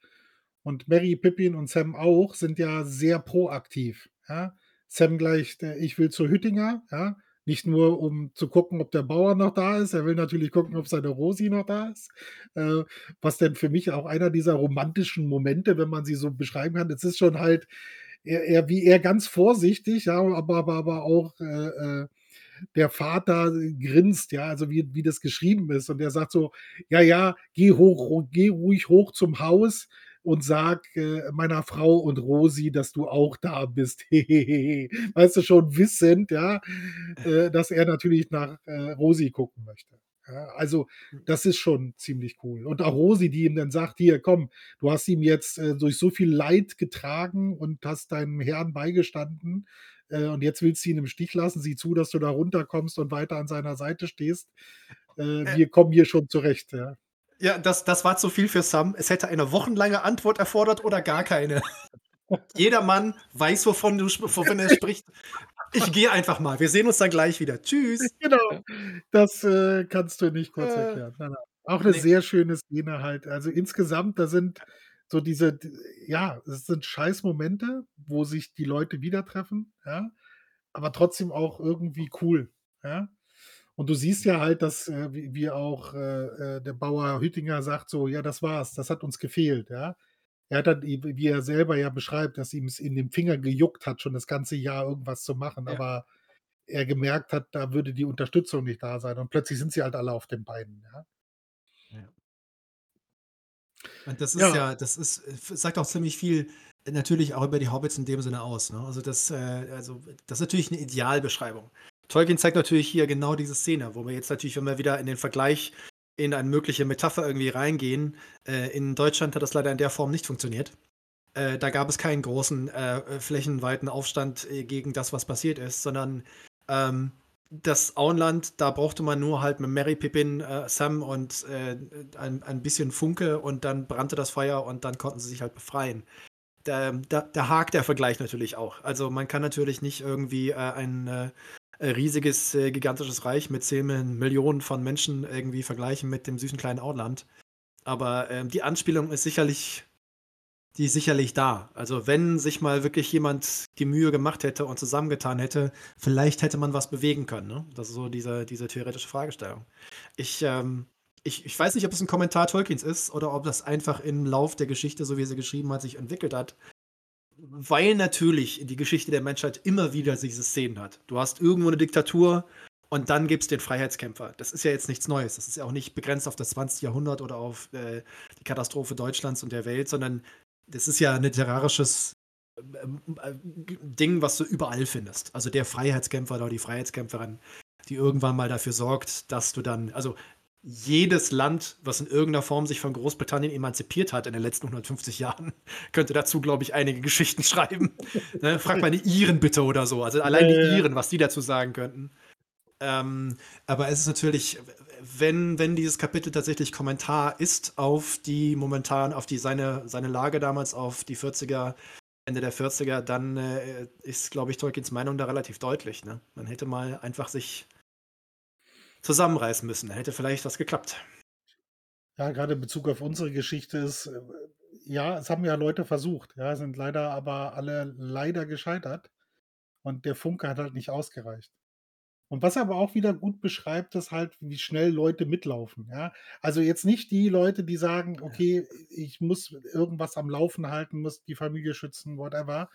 Und Merry, Pippin und Sam auch sind ja sehr proaktiv, ja? Sam gleich der „Ich will zu Hüttinger“, ja? Nicht nur, um zu gucken, ob der Bauer noch da ist. Er will natürlich gucken, ob seine Rosi noch da ist. Äh, was denn für mich auch einer dieser romantischen Momente, wenn man sie so beschreiben kann. Es ist schon halt er er wie er ganz vorsichtig, ja, aber aber aber auch, äh, äh, der Vater grinst, ja, also, wie wie das geschrieben ist. Und er sagt so: „Ja, ja, geh hoch geh ruhig hoch zum Haus und sag, äh, meiner Frau und Rosi, dass du auch da bist. Weißt du, schon wissend, ja, äh, dass er natürlich nach, äh, Rosi gucken möchte, ja? Also, das ist schon ziemlich cool. Und auch Rosi, die ihm dann sagt: „Hier, komm, du hast ihm jetzt, äh, durch so viel Leid getragen und hast deinem Herrn beigestanden, und jetzt willst du ihn im Stich lassen. Sieh zu, dass du da runterkommst und weiter an seiner Seite stehst. Äh, Äh wir kommen hier schon zurecht“, ja? Ja, das das war zu viel für Sam. Es hätte eine wochenlange Antwort erfordert oder gar keine. Jeder Mann weiß, wovon du wovon er spricht. Ich gehe einfach mal. Wir sehen uns dann gleich wieder. Tschüss. Genau. Das, äh, kannst du nicht kurz Äh, erklären. Nein, nein. Auch 'ne ne. sehr schöne Szene halt. Also, insgesamt, da sind so diese ja, es sind Scheißmomente, wo sich die Leute wieder treffen, ja, aber trotzdem auch irgendwie cool, ja? Und du siehst ja halt, dass, äh, wie wie auch, äh, äh, der Bauer Hüttinger sagt so: „Ja, das war's. Das hat uns gefehlt“, ja? Er hat dann, wie er selber ja beschreibt, dass ihm's in den Finger gejuckt hat, schon das ganze Jahr irgendwas zu machen, Ja. aber er gemerkt hat, da würde die Unterstützung nicht da sein und plötzlich sind sie halt alle auf den Beinen, ja. Und das ist Ja. ja, das ist, äh, sagt auch ziemlich viel äh, natürlich auch über die Hobbits in dem Sinne aus. Ne? Also, das, äh, also, das ist natürlich eine Idealbeschreibung. Tolkien zeigt natürlich hier genau diese Szene, wo wir jetzt natürlich, wenn wir wieder in den Vergleich in eine mögliche Metapher irgendwie reingehen, äh, in Deutschland hat das leider in der Form nicht funktioniert. Äh, da gab es keinen großen äh, flächenweiten Aufstand gegen das, was passiert ist, sondern ähm, das Auenland, da brauchte man nur halt mit Mary, Pippin, äh, Sam und äh, ein, ein bisschen Funke und dann brannte das Feuer und dann konnten sie sich halt befreien. Da, da, da hakt der Vergleich natürlich auch. Also man kann natürlich nicht irgendwie äh, ein äh, riesiges, äh, gigantisches Reich mit 10 Millionen von Menschen irgendwie vergleichen mit dem süßen kleinen Auenland. Aber ähm, die Anspielung ist sicherlich die ist sicherlich da. Also wenn sich mal wirklich jemand die Mühe gemacht hätte und zusammengetan hätte, vielleicht hätte man was bewegen können. Ne? Das ist so diese, diese theoretische Fragestellung. Ich, ähm, ich, ich weiß nicht, ob es ein Kommentar Tolkiens ist oder ob das einfach im Lauf der Geschichte, so wie sie geschrieben hat, sich entwickelt hat. Weil natürlich die Geschichte der Menschheit immer wieder diese Szenen hat. Du hast irgendwo eine Diktatur und dann gibt es den Freiheitskämpfer. Das ist ja jetzt nichts Neues. Das ist ja auch nicht begrenzt auf das 20. Jahrhundert oder auf äh, die Katastrophe Deutschlands und der Welt, sondern das ist ja ein literarisches ähm, äh, Ding, was du überall findest. Also der Freiheitskämpfer oder die Freiheitskämpferin, die irgendwann mal dafür sorgt, dass du dann, also jedes Land, was in irgendeiner Form sich von Großbritannien emanzipiert hat in den letzten 150 Jahren, könnte dazu, glaube ich, einige Geschichten schreiben. ne? Frag mal die Iren bitte oder so. Also allein die Iren, was die dazu sagen könnten. Ähm, aber es ist natürlich, wenn, wenn dieses Kapitel tatsächlich Kommentar ist auf die momentan, auf die seine, seine Lage damals, auf die 40er, Ende der 40er, dann äh, ist, glaube ich, Tolkiens Meinung da relativ deutlich. Ne? Man hätte mal einfach sich zusammenreißen müssen. Dann hätte vielleicht was geklappt. Ja, gerade in Bezug auf unsere Geschichte ist, äh, ja, es haben ja Leute versucht, ja, sind leider aber alle leider gescheitert. Und der Funke hat halt nicht ausgereicht. Und was aber auch wieder gut beschreibt, ist halt, wie schnell Leute mitlaufen, ja? Also, jetzt nicht die Leute, die sagen: „Okay, ich muss irgendwas am Laufen halten, muss die Familie schützen, whatever.“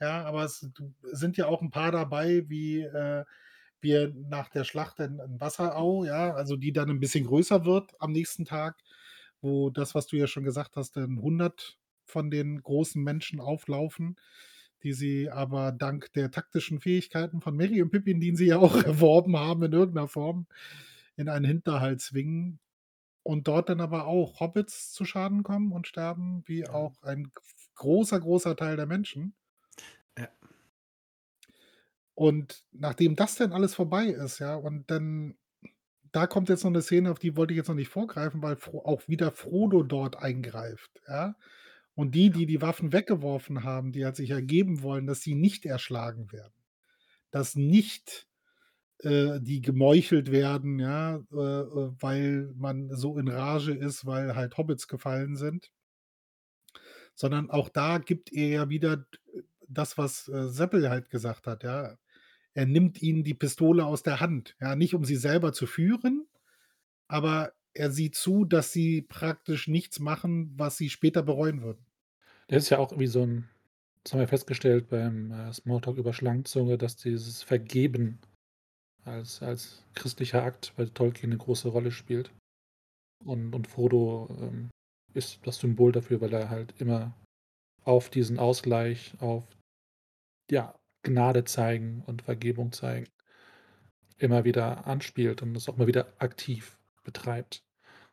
Ja, aber es sind ja auch ein paar dabei, wie, äh, wir nach der Schlacht in in Wasserau, ja, also die dann ein bisschen größer wird am nächsten Tag, wo das, was du ja schon gesagt hast, dann 100 von den großen Menschen auflaufen die sie aber dank der taktischen Fähigkeiten von Merry und Pippin, die sie ja auch erworben haben in irgendeiner Form, in einen Hinterhalt zwingen und dort dann aber auch Hobbits zu Schaden kommen und sterben, wie Ja. auch ein großer, großer Teil der Menschen. Ja. Und nachdem das dann alles vorbei ist, ja, und dann da kommt jetzt noch eine Szene, auf die wollte ich jetzt noch nicht vorgreifen, weil auch wieder Frodo dort eingreift, ja? Und die, die die Waffen weggeworfen haben, die halt sich ergeben wollen, dass sie nicht erschlagen werden. Dass nicht, äh, die gemeuchelt werden, ja, äh, äh, weil man so in Rage ist, weil halt Hobbits gefallen sind. Sondern auch da gibt er ja wieder das, was, äh, Seppel halt gesagt hat, ja. Er nimmt ihnen die Pistole aus der Hand, ja, nicht um sie selber zu führen, aber er sieht zu, dass sie praktisch nichts machen, was sie später bereuen würden. Das ist ja auch wie so 'n das haben wir festgestellt beim, äh, Smalltalk über Schlangenzunge, dass dieses Vergeben als als christlicher Akt bei Tolkien 'ne große Rolle spielt. Und und Frodo, ähm, ist das Symbol dafür, weil er halt immer auf diesen Ausgleich, auf, ja, Gnade zeigen und Vergebung zeigen immer wieder anspielt und das auch immer wieder aktiv betreibt.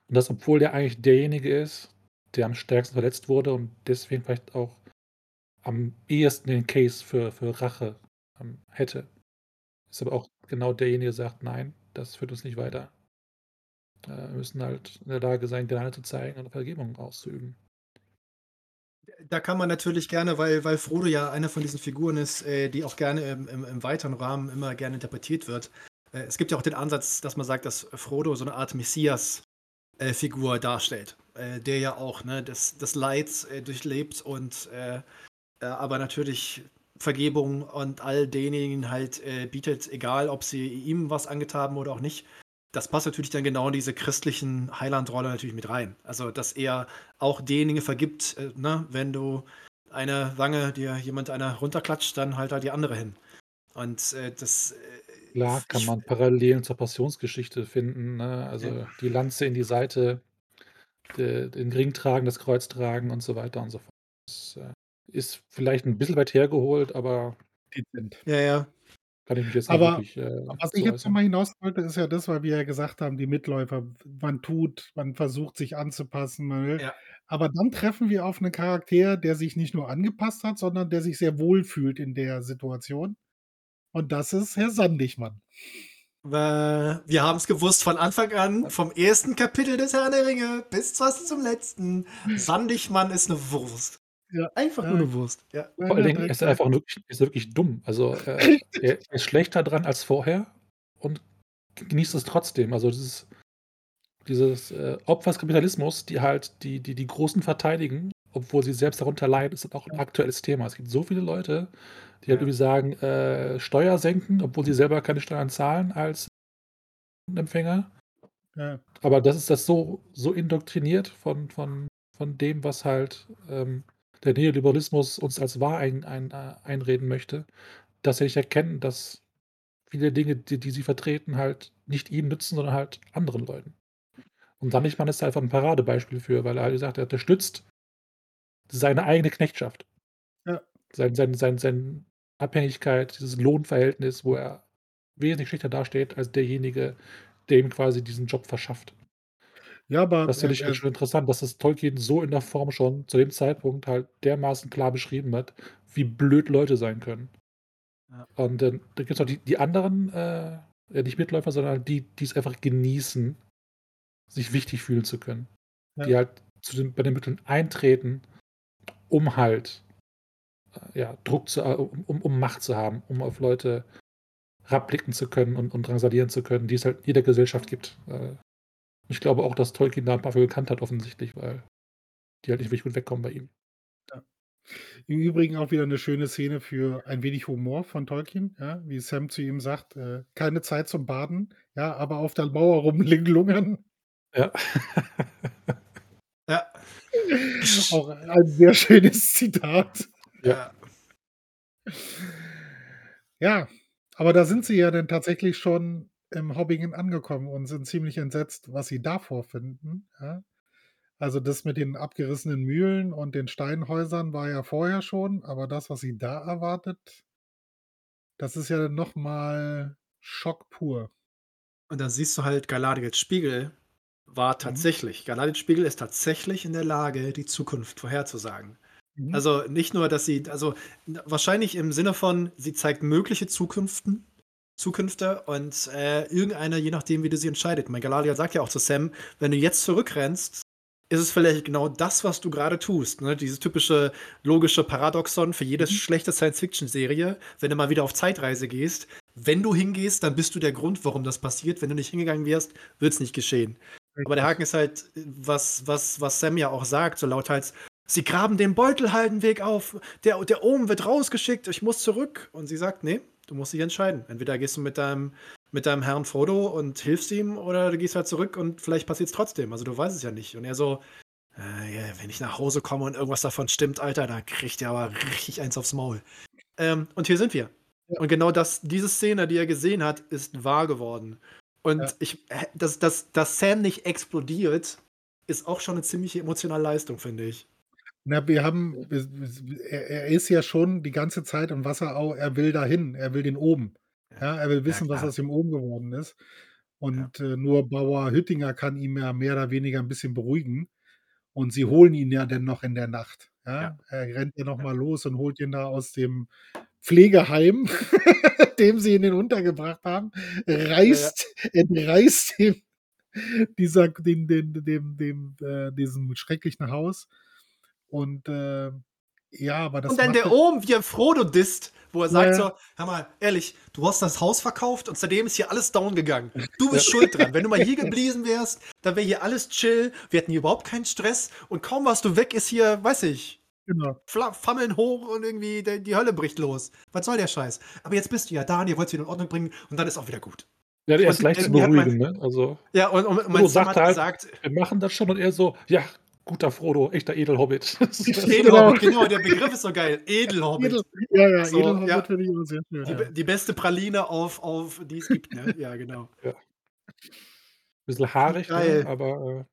Und das, obwohl der eigentlich derjenige ist, der am stärksten verletzt wurde und deswegen vielleicht auch am ehesten den Case für für Rache, ähm, hätte. Ist aber auch genau derjenige, der sagt: „Nein, das führt uns nicht weiter.“ Äh, wir müssen halt in der Lage sein, Gnade zu zeigen und Vergebung auszuüben. Da kann man natürlich gerne, weil weil Frodo ja eine von diesen Figuren ist, äh, die auch gerne im im im weiteren Rahmen immer gerne interpretiert wird. Äh, es gibt ja auch den Ansatz, dass man sagt, dass Frodo so eine Art Messias, äh, darstellt, äh, der ja auch, ne, das das Leid, äh, durchlebt und, äh, äh, aber natürlich Vergebung und all denjenigen halt, bietet, egal ob sie ihm was angetan haben oder auch nicht. Das passt natürlich dann genau in diese christlichen Heilandrolle natürlich mit rein. Also, dass er auch denjenigen vergibt, ne, wenn du eine Wange dir jemand eine runterklatscht, dann halt da die andere hin. Und, äh, das, äh, Klar kann man Parallelen zur Passionsgeschichte finden, ne? Also, Ja. die Lanze in die Seite, den Ring tragen, das Kreuz tragen und so weiter und so fort. Das, äh, ist vielleicht 'n bisschen weit hergeholt, aber Dezent. Ja, ja. kann ich mich jetzt nicht Aber wirklich, äh, was ich jetzt noch äußern. mal hinaus wollte, ist ja das, weil wir ja gesagt haben, die Mitläufer, man tut man versucht, sich anzupassen, man will Ja. aber dann treffen wir auf 'nen Charakter, der sich nicht nur angepasst hat, sondern der sich sehr wohl fühlt in der Situation. Und das ist Herr Sandigmann. Äh, wir haben's gewusst von Anfang an, vom ersten Kapitel des Herrn der Ringe bis fast zum letzten. Sandigmann ist 'ne Wurst. Ja, Einfach nur 'ne Wurst, ja. Vor allen Dingen ist er einfach wirklich ist er wirklich dumm. Also, äh, er ist schlechter dran als vorher und genießt es trotzdem. Also, dieses dieses, äh, Opfer des Kapitalismus, die halt die die die Großen verteidigen, obwohl sie selbst darunter leiden, ist halt auch 'n Ja. aktuelles Thema. Es gibt so viele Leute, die halt irgendwie sagen, äh, Steuer senken, obwohl sie selber keine Steuern zahlen als Empfänger. Ja. Aber das ist das so so indoktriniert von von von dem, was halt, ähm, der Neoliberalismus uns als wahr ein ein äh, einreden möchte, dass sie nicht erkennen, dass viele Dinge, die die sie vertreten, halt nicht ihnen nützen, sondern halt anderen Leuten. Und Sandigmann ist da einfach 'n Paradebeispiel für, weil er halt gesagt, er unterstützt seine eigene Knechtschaft. Ja. Sein sein sein sein Abhängigkeit, dieses Lohnverhältnis, wo er wesentlich schlechter dasteht als derjenige, der ihm quasi diesen Job verschafft. Ja, aber Das finde er ich er schon interessant, dass das Tolkien so in der Form schon zu dem Zeitpunkt halt dermaßen klar beschrieben hat, wie blöd Leute sein können. Ja. Und dann dann gibt's noch die die anderen, äh, äh, nicht Mitläufer, sondern die, die's einfach genießen, sich wichtig fühlen zu können. Ja. Die halt zu den bei den Mitteln eintreten, um halt, äh, ja, Druck zu äh, um um Macht zu haben, um auf Leute herabblicken zu können und und drangsalieren zu können, die es halt in jeder Gesellschaft gibt. Äh, ich glaube auch, dass Tolkien da 'n paar für gekannt hat offensichtlich, weil die halt nicht wirklich gut wegkommen bei ihm. Ja. Im Übrigen auch wieder 'ne schöne Szene für ein wenig Humor von Tolkien, ja, wie Sam zu ihm sagt, äh: „Keine Zeit zum Baden, ja, aber auf der Mauer rumling lungern.“ Ja. Ja. Auch ein sehr schönes Zitat. Ja. Ja, aber da sind sie ja dann tatsächlich schon im Hobbingen angekommen und sind ziemlich entsetzt, was sie da vorfinden, ja? Also, das mit den abgerissenen Mühlen und den Steinhäusern war ja vorher schon, aber das, was sie da erwartet das ist ja dann noch mal Schock pur. Und da siehst du halt, Galadriels Spiegel war Mhm. tatsächlich Galadriels Spiegel ist tatsächlich in der Lage, die Zukunft vorherzusagen. Mhm. Also, nicht nur, dass sie also, wahrscheinlich im Sinne von, sie zeigt mögliche Zukünften Zukünfte und, äh, irgendeine, je nachdem, wie du sie entscheidet. Mein Galadriel sagt ja auch zu Sam: „Wenn du jetzt zurückrennst, ist es vielleicht genau das, was du grade tust“, ne? Dieses typische logische Paradoxon für jede Mhm. schlechte Science-Fiction-Serie. Wenn du mal wieder auf Zeitreise gehst, wenn du hingehst, dann bist du der Grund, warum das passiert. Wenn du nicht hingegangen wärst, wird's nicht geschehen. Aber der. Haken ist halt, was was was Sam ja auch sagt, so lauthals: „Sie graben den Beutelhaldenweg auf. Der der Ohm wird rausgeschickt. Ich muss zurück.“ Und sie sagt: „Ne, du musst dich entscheiden. Entweder gehst du mit deinem mit deinem Herrn Frodo und hilfst ihm oder du gehst halt zurück und vielleicht passiert's trotzdem. Also, du weißt es ja nicht.“ Und er so: „Äh, wenn ich nach Hause komme und irgendwas davon stimmt, Alter, da kriegt ihr aber richtig eins aufs Maul.“ Ähm, und hier sind wir. Ja. Und genau das diese Szene, die er gesehen hat, ist wahr geworden. Und Ja. ich hä dass dass dass Sam nicht explodiert, ist auch schon 'ne ziemliche emotionale Leistung, finde ich. Na, wir haben er er ist ja schon die ganze Zeit im Wasserau er will dahin, er will den Ohm. Ja, er will Ja, wissen, was klar. aus dem Ohm geworden ist. Ja. Und, äh, nur Bauer Hüttinger kann ihn ja mehr oder weniger 'n bisschen beruhigen. Und sie holen ihn ja dann noch in der Nacht, ja? Ja. Er rennt ja noch Ja. mal los und holt ihn da aus dem Pflegeheim, dem sie ihn hin untergebracht haben, Ja, ja. reißt entreißt ihm dieser den den dem dem äh, diesem schrecklichen Haus. Und, äh, ja, aber das Und dann der er Ohm, wie er Frodo disst, wo er Ja, sagt ja. so: „Hör mal, ehrlich, du hast das Haus verkauft und seitdem ist hier alles down gegangen. Du bist schuld dran. Wenn du mal hier geblieben wärst, dann wäre hier alles chill. Wir hätten hier überhaupt keinen Stress und kaum warst du weg, ist hier, weiß ich, Genau. Fammeln hoch und irgendwie der die Hölle bricht los. Was soll der Scheiß? Aber jetzt bist du ja da und ihr wollt's wieder in Ordnung bringen und dann ist auch wieder gut.“ Ja, der Und ist leicht zu hat mein beruhigen, ne? Also Ja, und und mein Sam sagte hat halt: gesagt „Wir machen das schon“ und er so: „Ja, guter Frodo, echter Edelhobbit. Edelhobbit, genau, der Begriff ist so geil. Edelhobbit. Edel, ja, ja, So, Edelhobbit ja. finde ich immer sehr schön. Die, Ja. die beste Praline auf, auf die es gibt, ne? Ja, genau. Bisschen haarig, Geil. ne? aber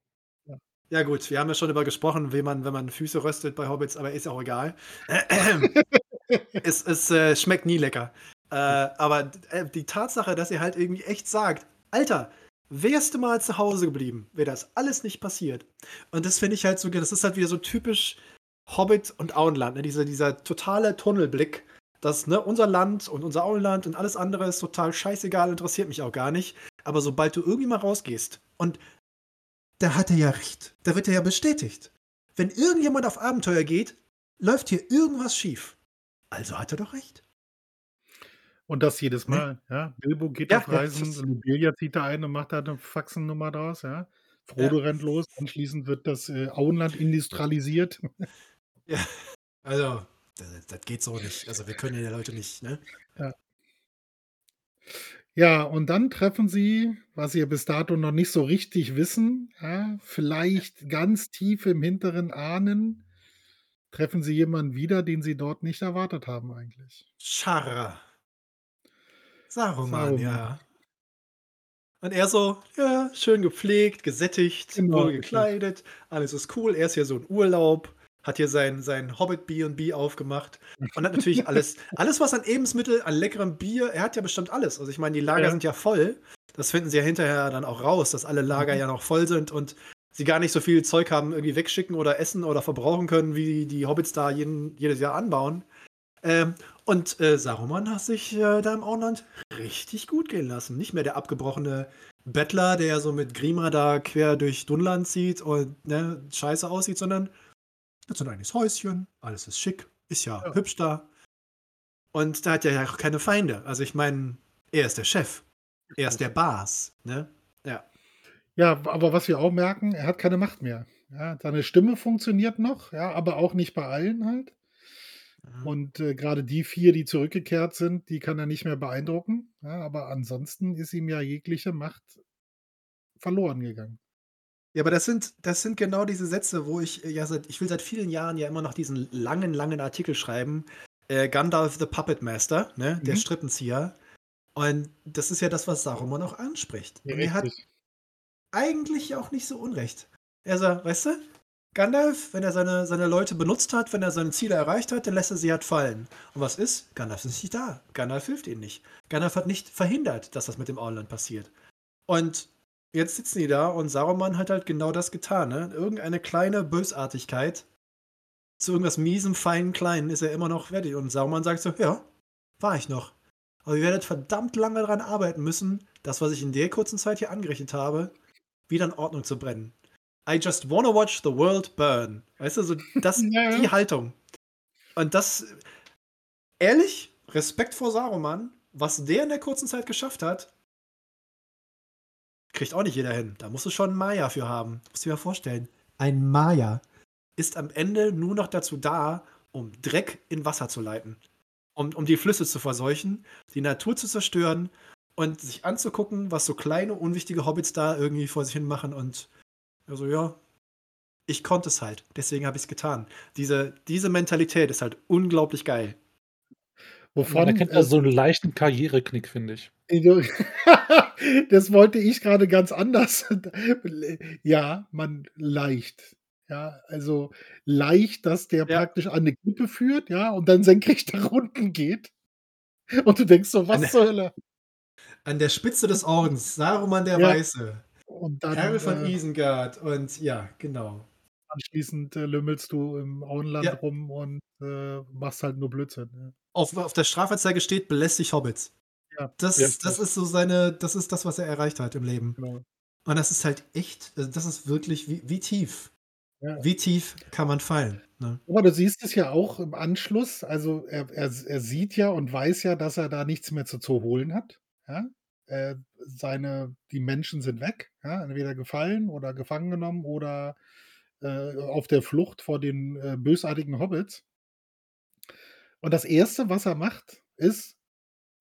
äh, Ja, gut, wir haben ja schon darüber gesprochen, wie man, wenn man Füße röstet bei Hobbits, aber ist ja auch egal. es es äh, schmeckt nie lecker. Äh, aber äh, die Tatsache, dass ihr halt irgendwie echt sagt, Alter, wärst du mal zu Hause geblieben, wäre das alles nicht passiert. Und das finde ich halt so, das ist halt wieder so typisch Hobbit und Auenland, ne? dieser, dieser totale Tunnelblick, dass ne, unser Land und unser Auenland und alles andere ist total scheißegal, interessiert mich auch gar nicht. Aber sobald du irgendwie mal rausgehst und da hat er ja recht, da wird er ja bestätigt. Wenn irgendjemand auf Abenteuer geht, läuft hier irgendwas schief. Also hat er doch recht. Und das jedes Ne? Mal, ja. Bilbo geht Ja, auf ja, Reisen, Lobelia zieht da ein und macht da eine Faxennummer draus, ja. Frodo rennt los, anschließend wird das äh, Auenland industrialisiert. Ja, also, das, das geht so nicht. Also, wir können ja die Leute nicht, ne? Ja, und dann treffen sie, was sie bis dato noch nicht so richtig wissen, ja, vielleicht ganz tief im Hinteren ahnen, treffen sie jemanden wieder, den sie dort nicht erwartet haben eigentlich. Scharra. Saruman, Saruman. ja. Und er so, ja, schön gepflegt, gesättigt, Genau, wohl gekleidet, alles ist cool. Er ist hier so in Urlaub, hat hier sein, sein Hobbit B&B aufgemacht und hat natürlich alles, alles was an Lebensmittel, an leckerem Bier, er hat ja bestimmt alles. Also ich meine, die Lager Ja. sind ja voll. Das finden sie ja hinterher dann auch raus, dass alle Lager Mhm. ja noch voll sind und sie gar nicht so viel Zeug haben, irgendwie wegschicken oder essen oder verbrauchen können, wie die Hobbits da jeden, jedes Jahr anbauen. Ähm, und äh, Saruman hat sich äh, da im Auenland richtig gut gehen lassen. Nicht mehr der abgebrochene Bettler, der so mit Grima da quer durch Dunland zieht und ne, scheiße aussieht, sondern hat so ein eigenes Häuschen, alles ist schick, ist ja, Ja. hübsch da. Und da hat er ja auch keine Feinde. Also ich meine, er ist der Chef. Er ist der Bas, ne? Ja. Ja, aber was wir auch merken, er hat keine Macht mehr. Ja, seine Stimme funktioniert noch, ja, aber auch nicht bei allen halt. Mhm. Und äh, gerade die vier, die zurückgekehrt sind, die kann er nicht mehr beeindrucken. Ja, aber ansonsten ist ihm ja jegliche Macht verloren gegangen. Ja, aber das sind, das sind genau diese Sätze, wo ich äh, ja seit, ich will seit vielen Jahren ja immer noch diesen langen, langen Artikel schreiben. Äh, Gandalf the Puppet Master, ne, der Mhm. Strippenzieher. Und das ist ja das, was Saruman auch anspricht. Und er hat eigentlich auch nicht so unrecht. Er sagt, weißt du, Gandalf, wenn er seine, seine Leute benutzt hat, wenn er seine Ziele erreicht hat, dann lässt er sie halt fallen. Und was ist? Gandalf ist nicht da. Gandalf hilft ihnen nicht. Gandalf hat nicht verhindert, dass das mit dem Auenland passiert. Und jetzt sitzen die da und Saruman hat halt genau das getan. Ne? Irgendeine kleine Bösartigkeit zu irgendwas miesem, feinen, kleinen ist er immer noch fertig. Und Saruman sagt so, ja, war ich noch. Aber ihr werdet verdammt lange daran arbeiten müssen, das, was ich in der kurzen Zeit hier angerichtet habe, wieder in Ordnung zu brennen. I just wanna watch the world burn. Weißt du, so das, Ja, die Haltung. Und das, ehrlich, Respekt vor Saruman, was der in der kurzen Zeit geschafft hat, kriegt auch nicht jeder hin. Da musst du schon einen Maya für haben. Musst du dir mal vorstellen. Ein Maya ist am Ende nur noch dazu da, um Dreck in Wasser zu leiten. Um, um die Flüsse zu verseuchen, die Natur zu zerstören und sich anzugucken, was so kleine, unwichtige Hobbits da irgendwie vor sich hin machen und also ja, ich konnte es halt. Deswegen habe ich es getan. Diese, diese Mentalität ist halt unglaublich geil. Wovon man erkennt äh, also so einen leichten Karriereknick, finde ich. das wollte ich gerade ganz anders. Ja, man leicht. Ja, also leicht, dass der Ja. praktisch an eine Klippe führt, ja, und dann senkrecht nach unten geht. Und du denkst so, was Eine- zur Hölle? An der Spitze des Ordens, Saruman der Ja. Weiße, Und dann Herr von äh, Isengard und ja, genau. anschließend äh, lümmelst du im Auenland Ja. rum und äh, machst halt nur Blödsinn. Ja. Auf, auf der Strafanzeige steht, belästigt Hobbits. Ja. Das, Ja. das ist so seine, das ist das, was er erreicht hat im Leben. Genau. Und das ist halt echt, also das ist wirklich, wie, wie tief. Ja. Wie tief kann man fallen? Ne? Aber du siehst es ja auch im Anschluss. Also er, er, er sieht ja und weiß ja, dass er da nichts mehr zu, zu holen hat. Ja? Äh, seine, die Menschen sind weg, ja? entweder gefallen oder gefangen genommen oder äh, auf der Flucht vor den äh, bösartigen Hobbits. Und das Erste, was er macht, ist,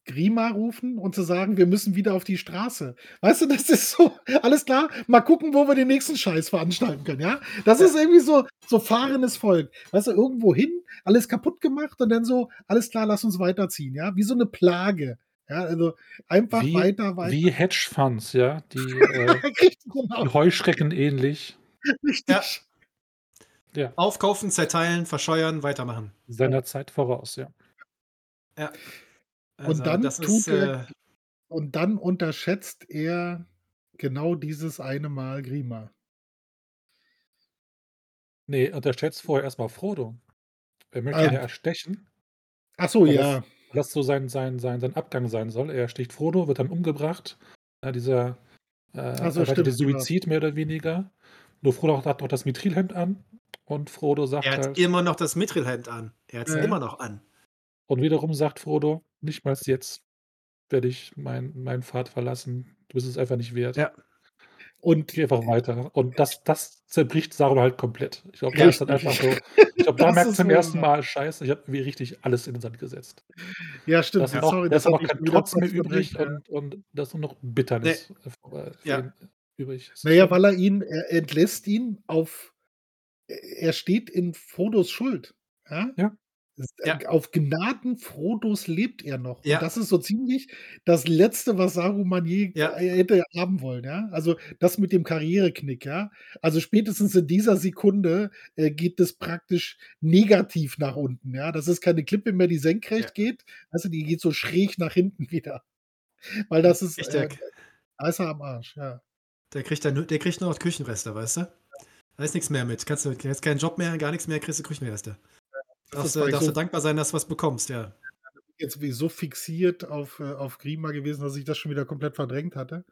Grima rufen und zu sagen: „Wir müssen wieder auf die Straße.“ Weißt du, das ist so alles klar, mal gucken, wo wir den nächsten Scheiß veranstalten können, ja? Das ist irgendwie so so fahrendes Volk. Weißt du, irgendwo hin, alles kaputt gemacht und dann so: „Alles klar, lass uns weiterziehen“, ja? Wie so 'ne Plage. Ja, also einfach Wie weiter, weiter. wie Hedgefonds, ja, die, äh genau. die Heuschrecken ähnlich. Richtig. Ja, Aufkaufen, zerteilen, verscheuern, weitermachen. seiner Zeit voraus, ja. Ja. Und Also, dann das tut ist, er äh und dann unterschätzt er genau dieses eine Mal Grima. Ne, unterschätzt vorher erst mal Frodo. Er möchte ihn Ähm ja erstechen. Ach so, ja. Das so sein sein sein sein Abgang sein soll. Er ersticht Frodo, wird dann umgebracht. Ja, dieser, äh, Ach so, erweiterte stimmt, genau. Suizid mehr oder weniger. Nur Frodo hat noch das Mithrilhemd an und Frodo sagt Er hat halt immer noch das Mithrilhemd an. Er hat's Ja. immer noch an. und wiederum sagt Frodo: „Nichtmals jetzt werde ich mein meinen Pfad verlassen. Du bist es einfach nicht wert. Ja. Und Geh einfach weiter.“ Und das das zerbricht Sauron halt komplett. Ich glaube, da ist dann einfach so ich glaube, da Das merkt ist zum ersten. Mal: „Scheiße, ich habe irgendwie richtig alles in den Sand gesetzt.“ Ja, stimmt. ist Ja, noch sorry, da das ist ich kein Trotz mehr übrig ja. und und da ist nur noch Bitternis, äh, v äh, für Ja. übrig. Das ist Na ja, schon weil er ihn er entlässt ihn auf er steht in Frodos Schuld, ja? Ja. S Ja. äh, auf Gnaden Frodos lebt er noch. Und Ja. das ist so ziemlich das Letzte, was Saruman je Ja. äh, hätte haben wollen, ja? Also, das mit dem Karriereknick, ja? Also, spätestens in dieser Sekunde, äh, geht es praktisch negativ nach unten, ja? Das ist keine Klippe mehr, die senkrecht geht. Du, die geht so schräg nach hinten wieder. Weil das ist, äh, da ist er am Arsch, ja. Der kriegt dann nur der kriegt nur noch Küchenreste, weißt du? Da ist nix mehr mit. Kannst du hast keinen Job mehr, gar nix mehr, kriegst du Küchenreste. Darfst du ich darfst so du dankbar sein, dass du was bekommst, ja. jetzt wie so fixiert auf, äh, auf Grima gewesen, dass ich das schon wieder komplett verdrängt hatte.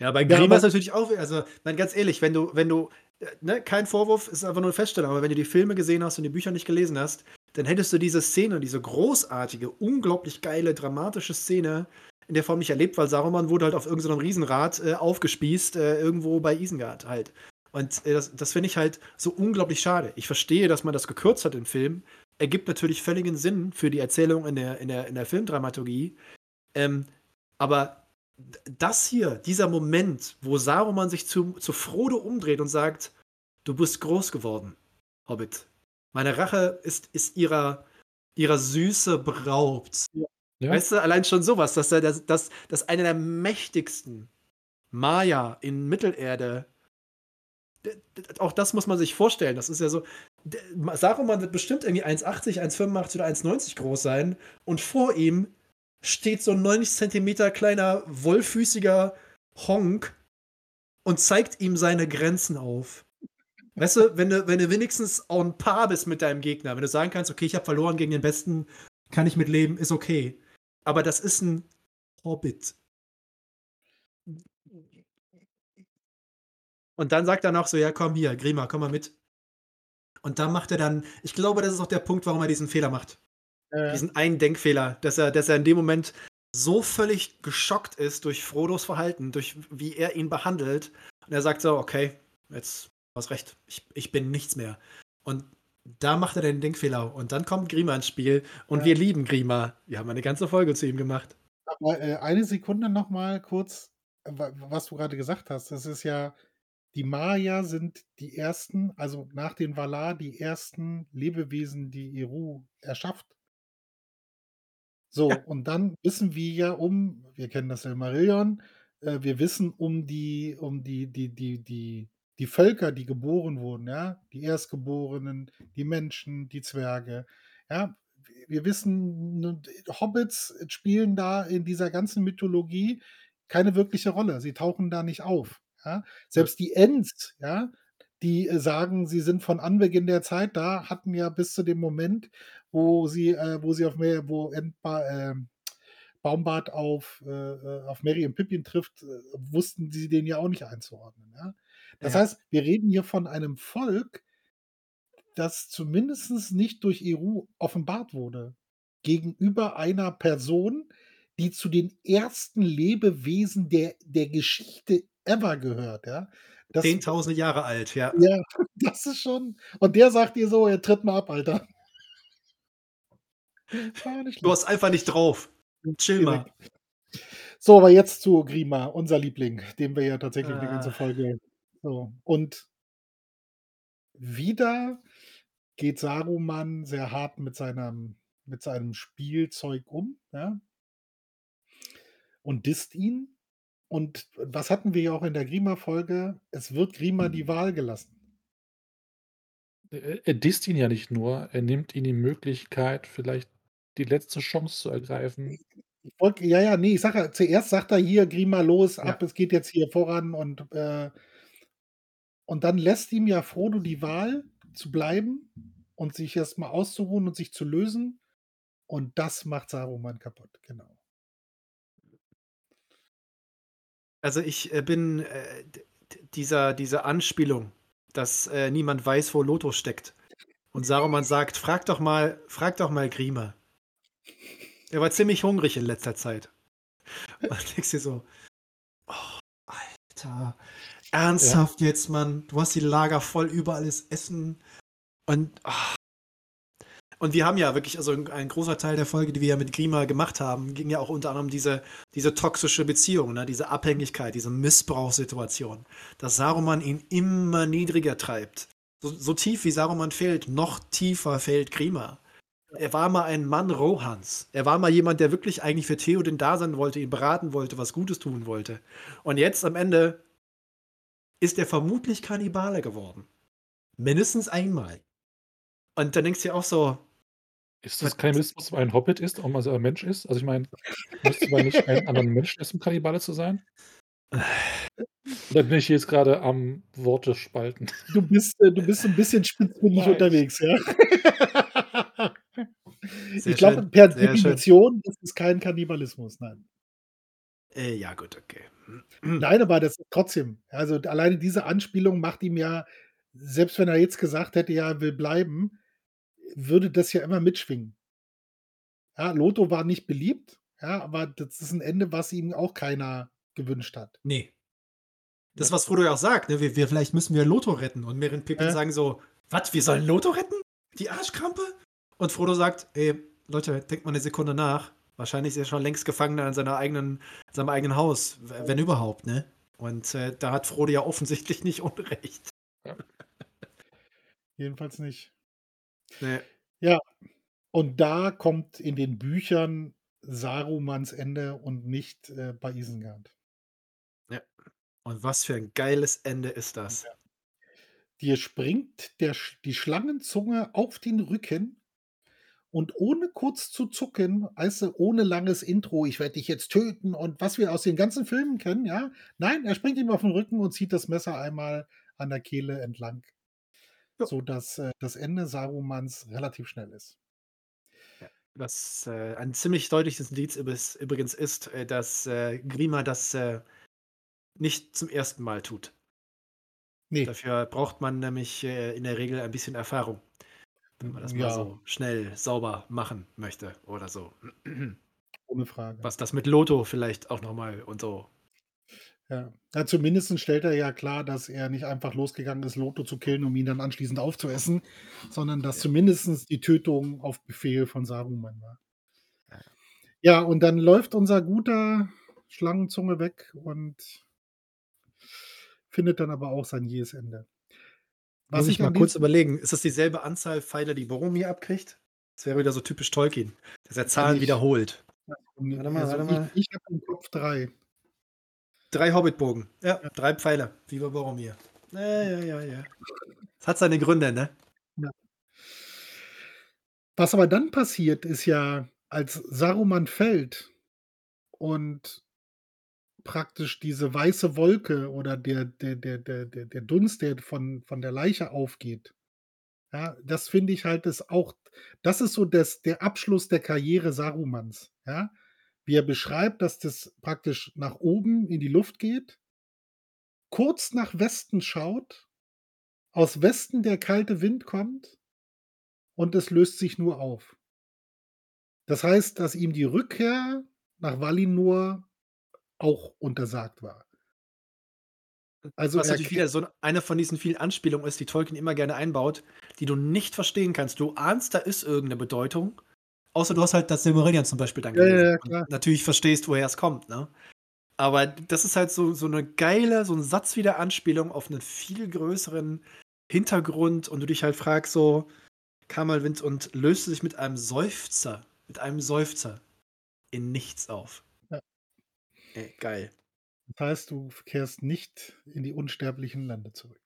Ja, bei Ja, Grima aber ist natürlich auch also, meine, ganz ehrlich, wenn du wenn du äh, ne, kein Vorwurf, ist einfach nur 'ne Feststellung, aber wenn du die Filme gesehen hast und die Bücher nicht gelesen hast, dann hättest du diese Szene, diese großartige, unglaublich geile, dramatische Szene in der Form nicht erlebt, weil Saruman wurde halt auf irgend so 'nem Riesenrad, äh, aufgespießt, äh, irgendwo bei Isengard halt. Und, äh, das das finde ich halt so unglaublich schade. Ich verstehe, dass man das gekürzt hat im Film. Ergibt natürlich völligen Sinn für die Erzählung in der in der in der Filmdramaturgie. Ähm, aber das hier, dieser Moment, wo Saruman sich zu zu Frodo umdreht und sagt: „Du bist groß geworden, Hobbit. Meine Rache ist ist ihrer ihrer Süße beraubt.“ Ja. Weißt du, allein schon so was, dass dass dass dass einer der mächtigsten Maya in Mittelerde auch das muss man sich vorstellen. Das ist ja so Saruman wird bestimmt irgendwie 1,80, 1,85 oder 1,90 groß sein und vor ihm steht so 'n 90 Zentimeter kleiner, wollfüßiger Honk und zeigt ihm seine Grenzen auf. Weißt du, wenn du wenn du wenigstens en par bist mit deinem Gegner, wenn du sagen kannst: „Okay, ich habe verloren gegen den Besten, kann ich mit leben, ist okay.“ Aber das ist 'n Hobbit. Und dann sagt er noch so: „Ja, komm hier, Grima, komm mal mit.“ Und da macht er dann ich glaube, das ist auch der Punkt, warum er diesen Fehler macht. Ja. Diesen einen Denkfehler, dass er dass er in dem Moment so völlig geschockt ist durch Frodos Verhalten, durch wie er ihn behandelt. Und er sagt so: „Okay, jetzt du hast recht, ich ich bin nichts mehr.“ Und da macht er den Denkfehler. Und dann kommt Grima ins Spiel und Ja. wir lieben Grima. Wir haben eine ganze Folge zu ihm gemacht. Aber, äh, eine Sekunde noch mal kurz, wa was du grade gesagt hast. Das ist ja die Maya sind die ersten also, nach den Valar die ersten Lebewesen, die Eru erschafft. So, Ja. und dann wissen wir ja um wir kennen das Silmarillion, äh, wir wissen um die um die die die die die Völker, die geboren wurden, ja? Die Erstgeborenen, die Menschen, die Zwerge, ja? Wir wissen, Hobbits spielen da in dieser ganzen Mythologie keine wirkliche Rolle. Sie tauchen da nicht auf, ja? Selbst die Ents, ja, die, äh, sagen, sie sind von Anbeginn der Zeit da, hatten ja bis zu dem Moment, wo sie äh, wo sie auf Mer wo Entba ähm, Baumbart auf äh, äh, auf Merry und Pippin trifft, äh, wussten sie den ja auch nicht einzuordnen, ja? Das Ja. heißt, wir reden hier von einem Volk, das zumindest nicht durch Eru offenbart wurde, gegenüber einer Person, die zu den ersten Lebewesen der der Geschichte ever gehört, ja? Das 10.000 Jahre alt, ja. Ja, das ist schon und der sagt dir so: „Ja, tritt mal ab, Alter.“ Ja, nicht Du hast einfach nicht drauf. Chill mal. So, aber jetzt zu Grima, unser Liebling, den wir ja tatsächlich 'ne ganze Ah. Folge so. Und wieder geht Saruman sehr hart mit seinem mit seinem Spielzeug um, ja? Und disst ihn. Und was hatten wir ja auch in der Grima-Folge? Es wird Grima die Wahl gelassen. Er er disst ihn ja nicht nur, er nimmt ihm die Möglichkeit, vielleicht die letzte Chance zu ergreifen. Wollte ja, ja, ne, ich sage ja, zuerst sagt er: „Hier, Grima, los, Ja. ab, es geht jetzt hier voran“ und, äh und dann lässt ihm ja Frodo die Wahl, zu bleiben und sich erst mal auszuruhen und sich zu lösen. Und das macht Saruman kaputt, genau. Also, ich, äh, bin, äh, dieser diese Anspielung, dass, äh, niemand weiß, wo Lothar steckt. Und Saruman sagt: „Frag doch mal frag doch mal Grima.“ Er war ziemlich hungrig in letzter Zeit. Und denkst dir so: „Oh, Alter, ernsthaft jetzt, Mann? Du hast die Lager voll, überall ist Essen und ah.“ Und wir haben ja wirklich also, ein großer Teil der Folge, die wir ja mit Grima gemacht haben, ging ja auch unter anderem diese diese toxische Beziehung, ne, diese Abhängigkeit, diese Missbrauchssituation, dass Saruman ihn immer niedriger treibt. So so tief wie Saruman fällt, noch tiefer fällt Grima. Er war mal ein Mann Rohans. Er war mal jemand, der wirklich eigentlich für Theoden da sein wollte, ihn beraten wollte, was Gutes tun wollte. Und jetzt am Ende ist er vermutlich Kannibale geworden. Mindestens einmal. Und dann denkst du dir auch so Ist das Kannibalismus, weil ein Hobbit ist und man selber Mensch ist? Also, ich meine, müsste man nicht einen anderen Menschen essen, um Kannibale zu sein? Oder bin ich jetzt grade am Worte spalten? Du bist äh, du bist 'n bisschen spitzfindig unterwegs, ja? Sehr Ich glaube, schön, per sehr schön. Definition ist es kein Kannibalismus, nein. Äh, ja gut, okay. Nein, aber das trotzdem, also, alleine diese Anspielung macht ihm ja selbst wenn er jetzt gesagt hätte, ja, er will bleiben, würde das ja immer mitschwingen. Ja, Lothar war nicht beliebt, ja, aber das ist 'n Ende, was ihm auch keiner gewünscht hat. Ne. Das, was Frodo ja auch sagt, ne: „Wir wir vielleicht müssen wir Lothar retten.“ Und Merry und Pippin Ja. sagen so: „Was, wir sollen Lothar retten? Die Arschkrampe?“ Und Frodo sagt: „Ey, Leute, denkt mal 'ne Sekunde nach. Wahrscheinlich ist er schon längst Gefangener in seiner eigenen in seinem eigenen Haus, wenn überhaupt, ne?“ Und, äh, da hat Frodo ja offensichtlich nicht Unrecht. Ja. Jedenfalls nicht. Ne. Ja, und da kommt in den Büchern Sarumans Ende und nicht, äh, bei Isengard. Ja. Und was für 'n geiles Ende ist das. Ja. Dir springt der die Schlangenzunge auf den Rücken und ohne kurz zu zucken, du, ohne langes Intro: „Ich werde dich jetzt töten“ und was wir aus den ganzen Filmen kennen, ja? Nein, er springt ihm auf 'n Rücken und zieht das Messer einmal an der Kehle entlang. Ja. Sodass, äh, das Ende Sarumans relativ schnell ist. Ja, was, äh, ein ziemlich deutliches Indiz übrigens ist, äh, dass, äh, Grima das, äh, nicht zum 1. Mal tut. Ne. Dafür braucht man nämlich, äh, in der Regel ein bisschen Erfahrung, wenn man das mal Ja. so schnell sauber machen möchte oder so. Ohne Frage. Was das mit Lothar vielleicht auch noch mal und so. Ja. Ja, zumindest stellt er ja klar, dass er nicht einfach losgegangen ist, Lothar zu killen, um ihn dann anschließend aufzuessen, sondern dass Ja. zumindestens die Tötung auf Befehl von Saruman war. Ja, ja. Ja, und dann läuft unser guter Schlangenzunge weg und findet dann aber auch sein jähes Ende. Was Muss ich ich mal an kurz überlegen, ist das dieselbe Anzahl Pfeile, die Boromir abkriegt? Das wäre wieder so typisch Tolkien, dass er Zahlen ich wiederholt. Warte mal, warte mal. Ich ich habe im Kopf 3. 3 Hobbitbogen. Ja, Ja. 3 Pfeile, wie bei Boromir. Ja, ja, ja, ja. Das hat seine Gründe, ne? Ja. Was aber dann passiert, ist ja, als Saruman fällt und praktisch diese weiße Wolke oder der der der der der der Dunst, der von von der Leiche aufgeht. Ja, das finde ich halt ist auch das ist so das der Abschluss der Karriere Sarumans, ja? Wie er beschreibt, dass das praktisch nach oben in die Luft geht kurz nach Westen schaut, aus Westen der kalte Wind kommt und es löst sich nur auf. Das heißt, dass ihm die Rückkehr nach Valinor auch untersagt war. Also, Was natürlich wieder so eine von diesen vielen Anspielungen ist, die Tolkien immer gerne einbaut, die du nicht verstehen kannst. Du ahnst, da ist irgend 'ne Bedeutung, Außer du hast halt das Silmarillion zum Beispiel dann Ja, ja, gelesen ja, und klar. natürlich verstehst, woher es kommt, ne? Aber das ist halt so, so eine geile, so ein Satz wieder Anspielung auf einen viel größeren Hintergrund und du dich halt fragst so, Kamalwind und löst sich mit einem Seufzer, mit einem Seufzer in nichts auf. Ja. Ey, geil. Das heißt, du kehrst nicht in die unsterblichen Lande zurück.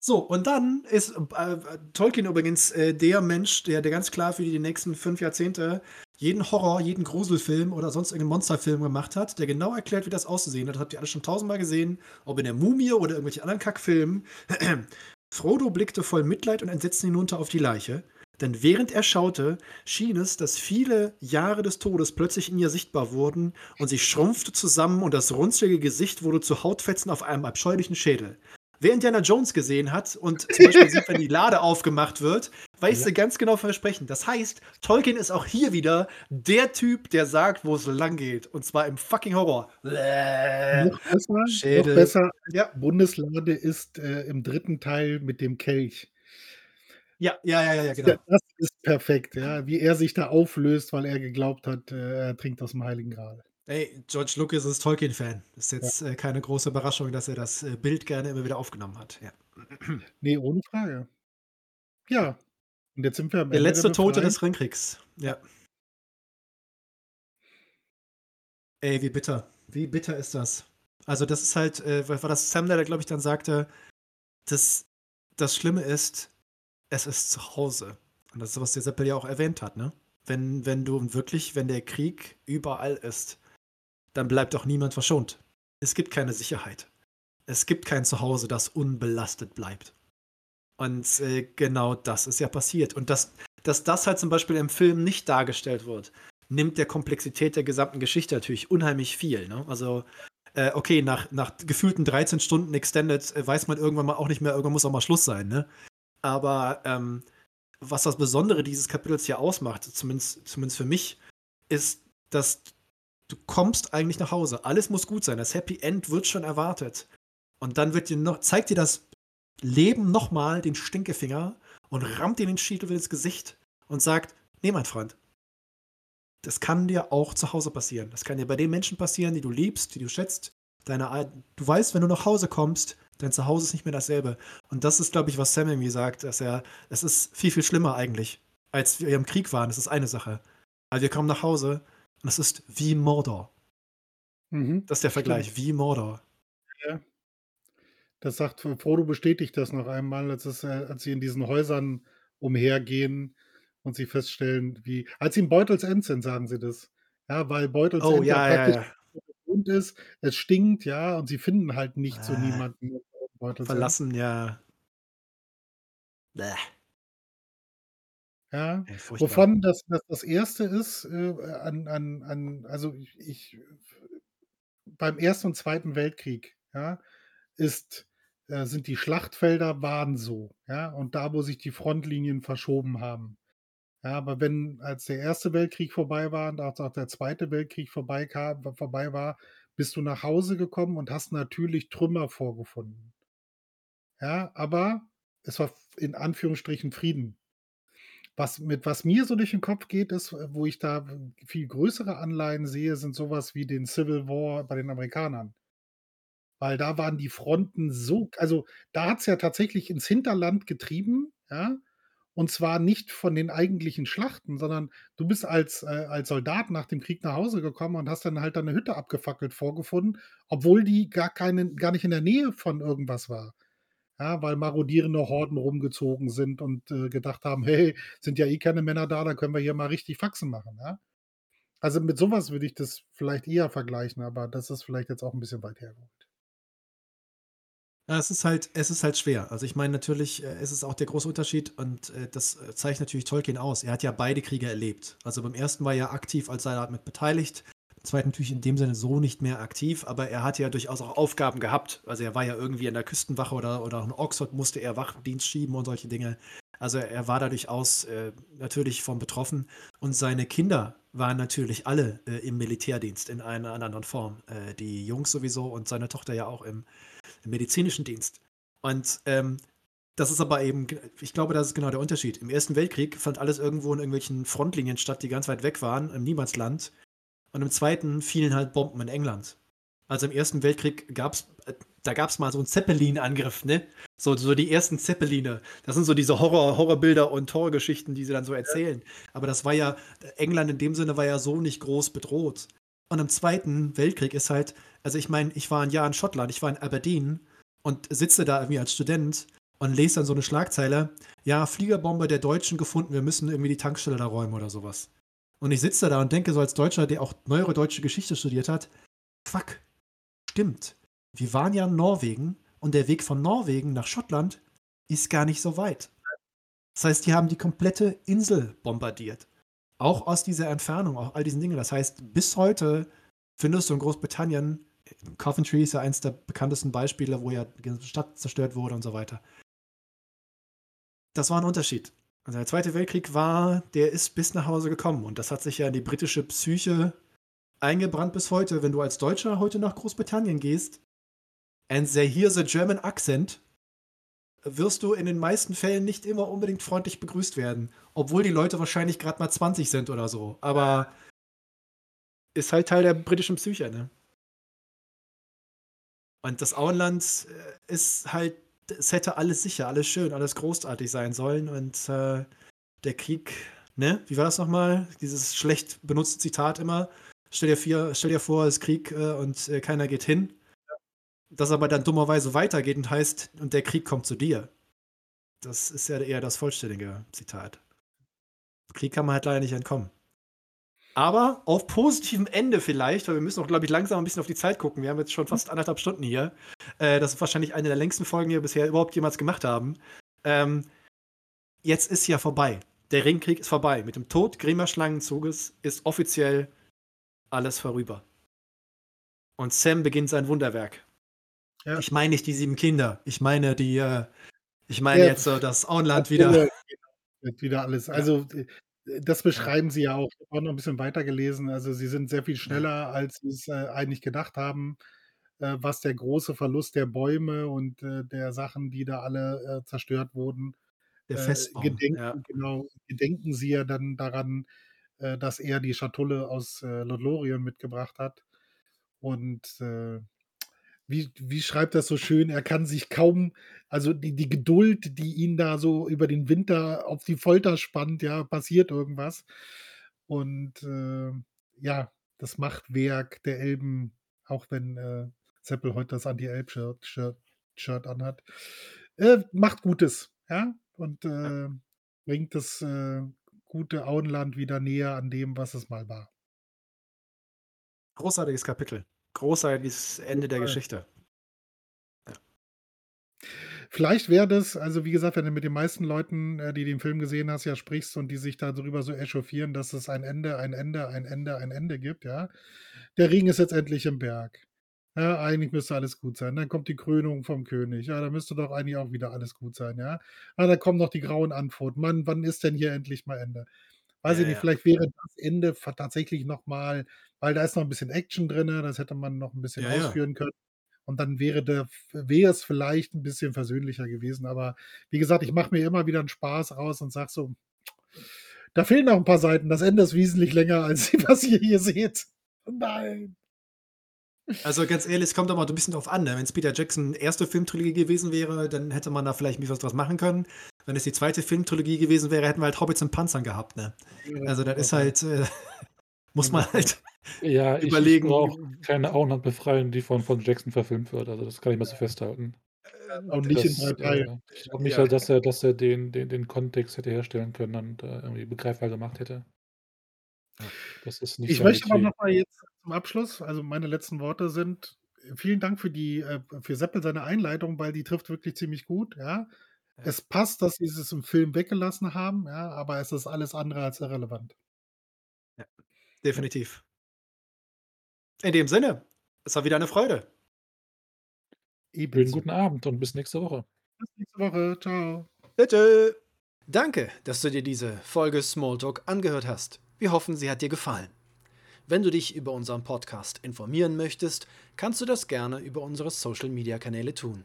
So, und dann ist äh, Tolkien übrigens äh, der Mensch, der, der ganz klar für die nächsten fünf Jahrzehnte jeden Horror, jeden Gruselfilm oder sonst irgendeinen Monsterfilm gemacht hat, der genau erklärt, wie das auszusehen hat. Das habt ihr alle schon tausendmal gesehen, ob in der Mumie oder irgendwelchen anderen Kackfilmen. Frodo blickte voll Mitleid und Entsetzen hinunter auf die Leiche. Denn während er schaute, schien es, dass viele Jahre des Todes plötzlich in ihr sichtbar wurden und sie schrumpfte zusammen und das runzelige Gesicht wurde zu Hautfetzen auf einem abscheulichen Schädel. Wer Indiana Jones gesehen hat und zum Beispiel sieht, wenn die Lade aufgemacht wird, weiß Ja. ganz genau versprechen. Das heißt, Tolkien ist auch hier wieder der Typ, der sagt, wo es lang geht. Und zwar im fucking Horror. Bläh. noch besser, noch besser Ja, Bundeslade ist äh, im dritten Teil mit dem Kelch. ja, ja, ja, ja, genau. Das ist perfekt, ja. Wie er sich da auflöst, weil er geglaubt hat, äh, er trinkt aus dem Heiligen Gral. Ey, George Lucas ist Tolkien-Fan. Ist jetzt äh, keine große Überraschung, dass er das äh, Bild gerne immer wieder aufgenommen hat. Ja. Nee, ohne Frage. Ja. Und jetzt sind wir am Der Ende letzte Tote Befreiung. des Ringkriegs. Ja. Ey, wie bitter. Wie bitter ist das? Also, das ist halt, äh, war das Sam, der, glaube ich, dann sagte, das, das Schlimme ist, es ist zu Hause. Und das ist, was der Seppel ja auch erwähnt hat, ne? Wenn, wenn du wirklich, wenn der Krieg überall ist, dann bleibt auch niemand verschont. Es gibt keine Sicherheit. Es gibt kein Zuhause, das unbelastet bleibt. Und äh, genau das ist ja passiert. Und dass, dass das halt zum Beispiel im Film nicht dargestellt wird, nimmt der Komplexität der gesamten Geschichte natürlich unheimlich viel. Ne? Also, äh, okay, nach, nach gefühlten 13 Stunden Extended äh, weiß man irgendwann mal auch nicht mehr, irgendwann muss auch mal Schluss sein. Ne? Aber ähm, was das Besondere dieses Kapitels hier ausmacht, zumindest, zumindest für mich, ist, dass du kommst eigentlich nach Hause. Alles muss gut sein. Das Happy End wird schon erwartet. Und dann wird dir noch, zeigt dir das Leben nochmal den Stinkefinger und rammt dir den Schädel ins Gesicht und sagt, nee, mein Freund, das kann dir auch zu Hause passieren. Das kann dir bei den Menschen passieren, die du liebst, die du schätzt. Deine, du weißt, wenn du nach Hause kommst, dein Zuhause ist nicht mehr dasselbe. Und das ist, glaube ich, was Sam irgendwie sagt, dass er, es ist viel, viel schlimmer eigentlich, als wir im Krieg waren. Das ist eine Sache. Aber wir kommen nach Hause und es ist wie Mordor. Mhm. Das ist der Vergleich, wie Mordor. Das sagt Frodo bestätigt das noch einmal, als, es, äh, als sie in diesen Häusern umhergehen und sie feststellen, wie. Als sie in Beutels End sind, sagen sie das. Ja, weil Beutels Oh, End ja, ja, ja. gewohnt ist, es stinkt, ja, und sie finden halt nicht so Ah. niemanden Beutels End. Verlassen, ja. Bäh, Ja. furchtbar. Wovon das, das das erste ist, äh, an, an, an, also ich, ich beim Ersten und Zweiten Weltkrieg, ja, ist, äh, sind die Schlachtfelder waren so, ja, und da, wo sich die Frontlinien verschoben haben. Ja, aber wenn, als der Erste Weltkrieg vorbei war und auch auch der Zweite Weltkrieg vorbei kam, vorbei war, bist du nach Hause gekommen und hast natürlich Trümmer vorgefunden. Ja, aber es war in Anführungsstrichen Frieden. Was, mit was mir so durch den Kopf geht, ist, äh, wo ich da viel größere Anleihen sehe, sind sowas wie den Civil War bei den Amerikanern. Weil da waren die Fronten so, also da hat es ja tatsächlich ins Hinterland getrieben, ja. Und zwar nicht von den eigentlichen Schlachten, sondern du bist als, äh, als Soldat nach dem Krieg nach Hause gekommen und hast dann halt deine Hütte abgefackelt vorgefunden, obwohl die gar, keine, gar nicht in der Nähe von irgendwas war. Ja, weil marodierende Horden rumgezogen sind und äh, gedacht haben, hey, sind ja eh keine Männer da, da können wir hier mal richtig Faxen machen. Ja? Also mit sowas würde ich das vielleicht eher vergleichen, aber das ist vielleicht jetzt auch ein bisschen weit hergeholt. Ja, es ist halt, es ist halt schwer. Also ich meine natürlich, äh, es ist auch der große Unterschied und äh, das äh, zeigt natürlich Tolkien aus. Er hat ja beide Kriege erlebt. Also beim ersten war er aktiv als Soldat mit beteiligt, zweiten natürlich in dem Sinne so nicht mehr aktiv, aber er hatte ja durchaus auch Aufgaben gehabt. Also er war ja irgendwie in der Küstenwache oder, oder in Oxford musste er Wachdienst schieben und solche Dinge. Also er war da durchaus äh, natürlich von betroffen und seine Kinder waren natürlich alle äh, im Militärdienst in einer anderen Form. Äh, die Jungs sowieso und seine Tochter ja auch im, im medizinischen Dienst. Und ähm, Das ist aber eben, ich glaube, das ist genau der Unterschied. Im Ersten Weltkrieg fand alles irgendwo in irgendwelchen Frontlinien statt, die ganz weit weg waren, im Niemandsland. Und im Zweiten fielen halt Bomben in England. Also im Ersten Weltkrieg gab es, da gab es mal so einen Zeppelin-Angriff, ne? So, so die ersten Zeppeline. Das sind so diese Horror, Horrorbilder und Horrorgeschichten, die sie dann so erzählen. Aber das war ja, England in dem Sinne war ja so nicht groß bedroht. Und im Zweiten Weltkrieg ist halt, also ich meine, ich war ein Jahr in Schottland, ich war in Aberdeen und sitze da irgendwie als Student und lese dann so eine Schlagzeile, ja, Fliegerbombe der Deutschen gefunden, wir müssen irgendwie die Tankstelle da räumen oder sowas. Und ich sitze da und denke so als Deutscher, der auch neuere deutsche Geschichte studiert hat, fuck, stimmt. Wir waren ja in Norwegen und der Weg von Norwegen nach Schottland ist gar nicht so weit. Das heißt, die haben die komplette Insel bombardiert. Auch aus dieser Entfernung, auch all diesen Dingen. Das heißt, bis heute findest du in Großbritannien, Coventry ist ja eines der bekanntesten Beispiele, wo ja die Stadt zerstört wurde und so weiter das war ein Unterschied. Also der Zweite Weltkrieg war, der ist bis nach Hause gekommen und das hat sich ja in die britische Psyche eingebrannt bis heute. Wenn du als Deutscher heute nach Großbritannien gehst, and they hear the German accent, wirst du in den meisten Fällen nicht immer unbedingt freundlich begrüßt werden, obwohl die Leute wahrscheinlich gerade mal 20 sind oder so. Aber ist halt Teil der britischen Psyche, ne? Und das Auenland äh, ist halt es hätte alles sicher, alles schön, alles großartig sein sollen. Und äh, der Krieg, ne? Wie war das nochmal? Dieses schlecht benutzte Zitat immer. Stell dir, vier, stell dir vor, es ist Krieg äh, und äh, keiner geht hin. Das aber dann dummerweise weitergeht und heißt, und der Krieg kommt zu dir. Das ist ja eher das vollständige Zitat. Krieg kann man halt leider nicht entkommen. Aber auf positivem Ende vielleicht, weil wir müssen auch, glaube ich, langsam ein bisschen auf die Zeit gucken. Wir haben jetzt schon fast anderthalb Stunden hier. Äh, das ist wahrscheinlich eine der längsten Folgen, die wir bisher überhaupt jemals gemacht haben. Ähm, jetzt ist ja vorbei. Der Ringkrieg ist vorbei. Mit dem Tod Grimer Schlangenzuges ist offiziell alles vorüber. Und Sam beginnt sein Wunderwerk. Ja. Ich meine nicht die sieben Kinder. Ich meine die, äh, ich meine ja. jetzt so das Auenland wieder. Wieder alles. Also das beschreiben sie ja auch. Ich habe auch noch ein bisschen weiter gelesen. Also, sie sind sehr viel schneller, als sie es, äh, eigentlich gedacht haben, äh, was der große Verlust der Bäume und, äh, der Sachen, die da alle, äh, zerstört wurden Der äh, Festbaum, gedenken ja. genau, gedenken sie ja dann daran, äh, dass er die Schatulle aus, Lothlorien mitgebracht hat. Und, wie, wie schreibt das so schön? Er kann sich kaum, also die, die Geduld, die ihn da so über den Winter auf die Folter spannt, ja, passiert irgendwas. Und äh, ja, das Machtwerk der Elben, auch wenn äh, Seppel heute das Anti-Elb-Shirt Shirt, Shirt anhat, äh, macht Gutes, ja, und äh, bringt das äh, gute Auenland wieder näher an dem, was es mal war. Großartiges Kapitel großartiges Ende der Geschichte. Ja. Vielleicht wäre das, also wie gesagt, wenn du mit den meisten Leuten, äh, die den Film gesehen hast, ja sprichst und die sich darüber so echauffieren, dass es ein Ende, ein Ende, ein Ende, ein Ende gibt, ja. Der Ring ist jetzt endlich im Berg. Ja, eigentlich müsste alles gut sein. Dann kommt die Krönung vom König. Ja, da müsste doch eigentlich auch wieder alles gut sein, ja. Ah, da kommen noch die grauen Antworten. Mann, wann ist denn hier endlich mal Ende? Weiß ja, ich nicht, vielleicht wäre das Ende tatsächlich nochmal weil da ist noch ein bisschen Action drin, das hätte man noch ein bisschen ausführen können. Und dann wäre, der, wäre es vielleicht ein bisschen versöhnlicher gewesen. Aber wie gesagt, ich mache mir immer wieder einen Spaß raus und sage so, da fehlen noch ein paar Seiten. Das Ende ist wesentlich länger, als was ihr hier seht. Nein. Also ganz ehrlich, es kommt doch mal ein bisschen drauf an. Ne? Wenn es Peter Jackson erste Filmtrilogie gewesen wäre, dann hätte man da vielleicht ein was draus machen können. Wenn es die zweite Filmtrilogie gewesen wäre, hätten wir halt Hobbits und Panzern gehabt. Ne? Also das ist halt, äh, muss man halt ja, überlegen. Ich brauche keine Auenland befreien, die von, von Jackson verfilmt wird. Also das kann ich mal so festhalten. Und nicht das, in drei Teilen. Äh, ich glaube nicht, ja. dass er, dass er den, den, den Kontext hätte herstellen können und äh, irgendwie begreifbar gemacht hätte. Das ist nicht Ich möchte aber nochmal jetzt zum Abschluss, also meine letzten Worte sind, vielen Dank für die, äh, für Seppel seine Einleitung, weil die trifft wirklich ziemlich gut, ja. Es passt, dass sie es im Film weggelassen haben, ja, aber es ist alles andere als irrelevant. Ja, definitiv. In dem Sinne, es war wieder eine Freude. Schönen guten Abend und bis nächste Woche. Bis nächste Woche. Ciao. Bitte. Danke, dass du dir diese Folge Smalltalk angehört hast. Wir hoffen, sie hat dir gefallen. Wenn du dich über unseren Podcast informieren möchtest, kannst du das gerne über unsere Social-Media-Kanäle tun.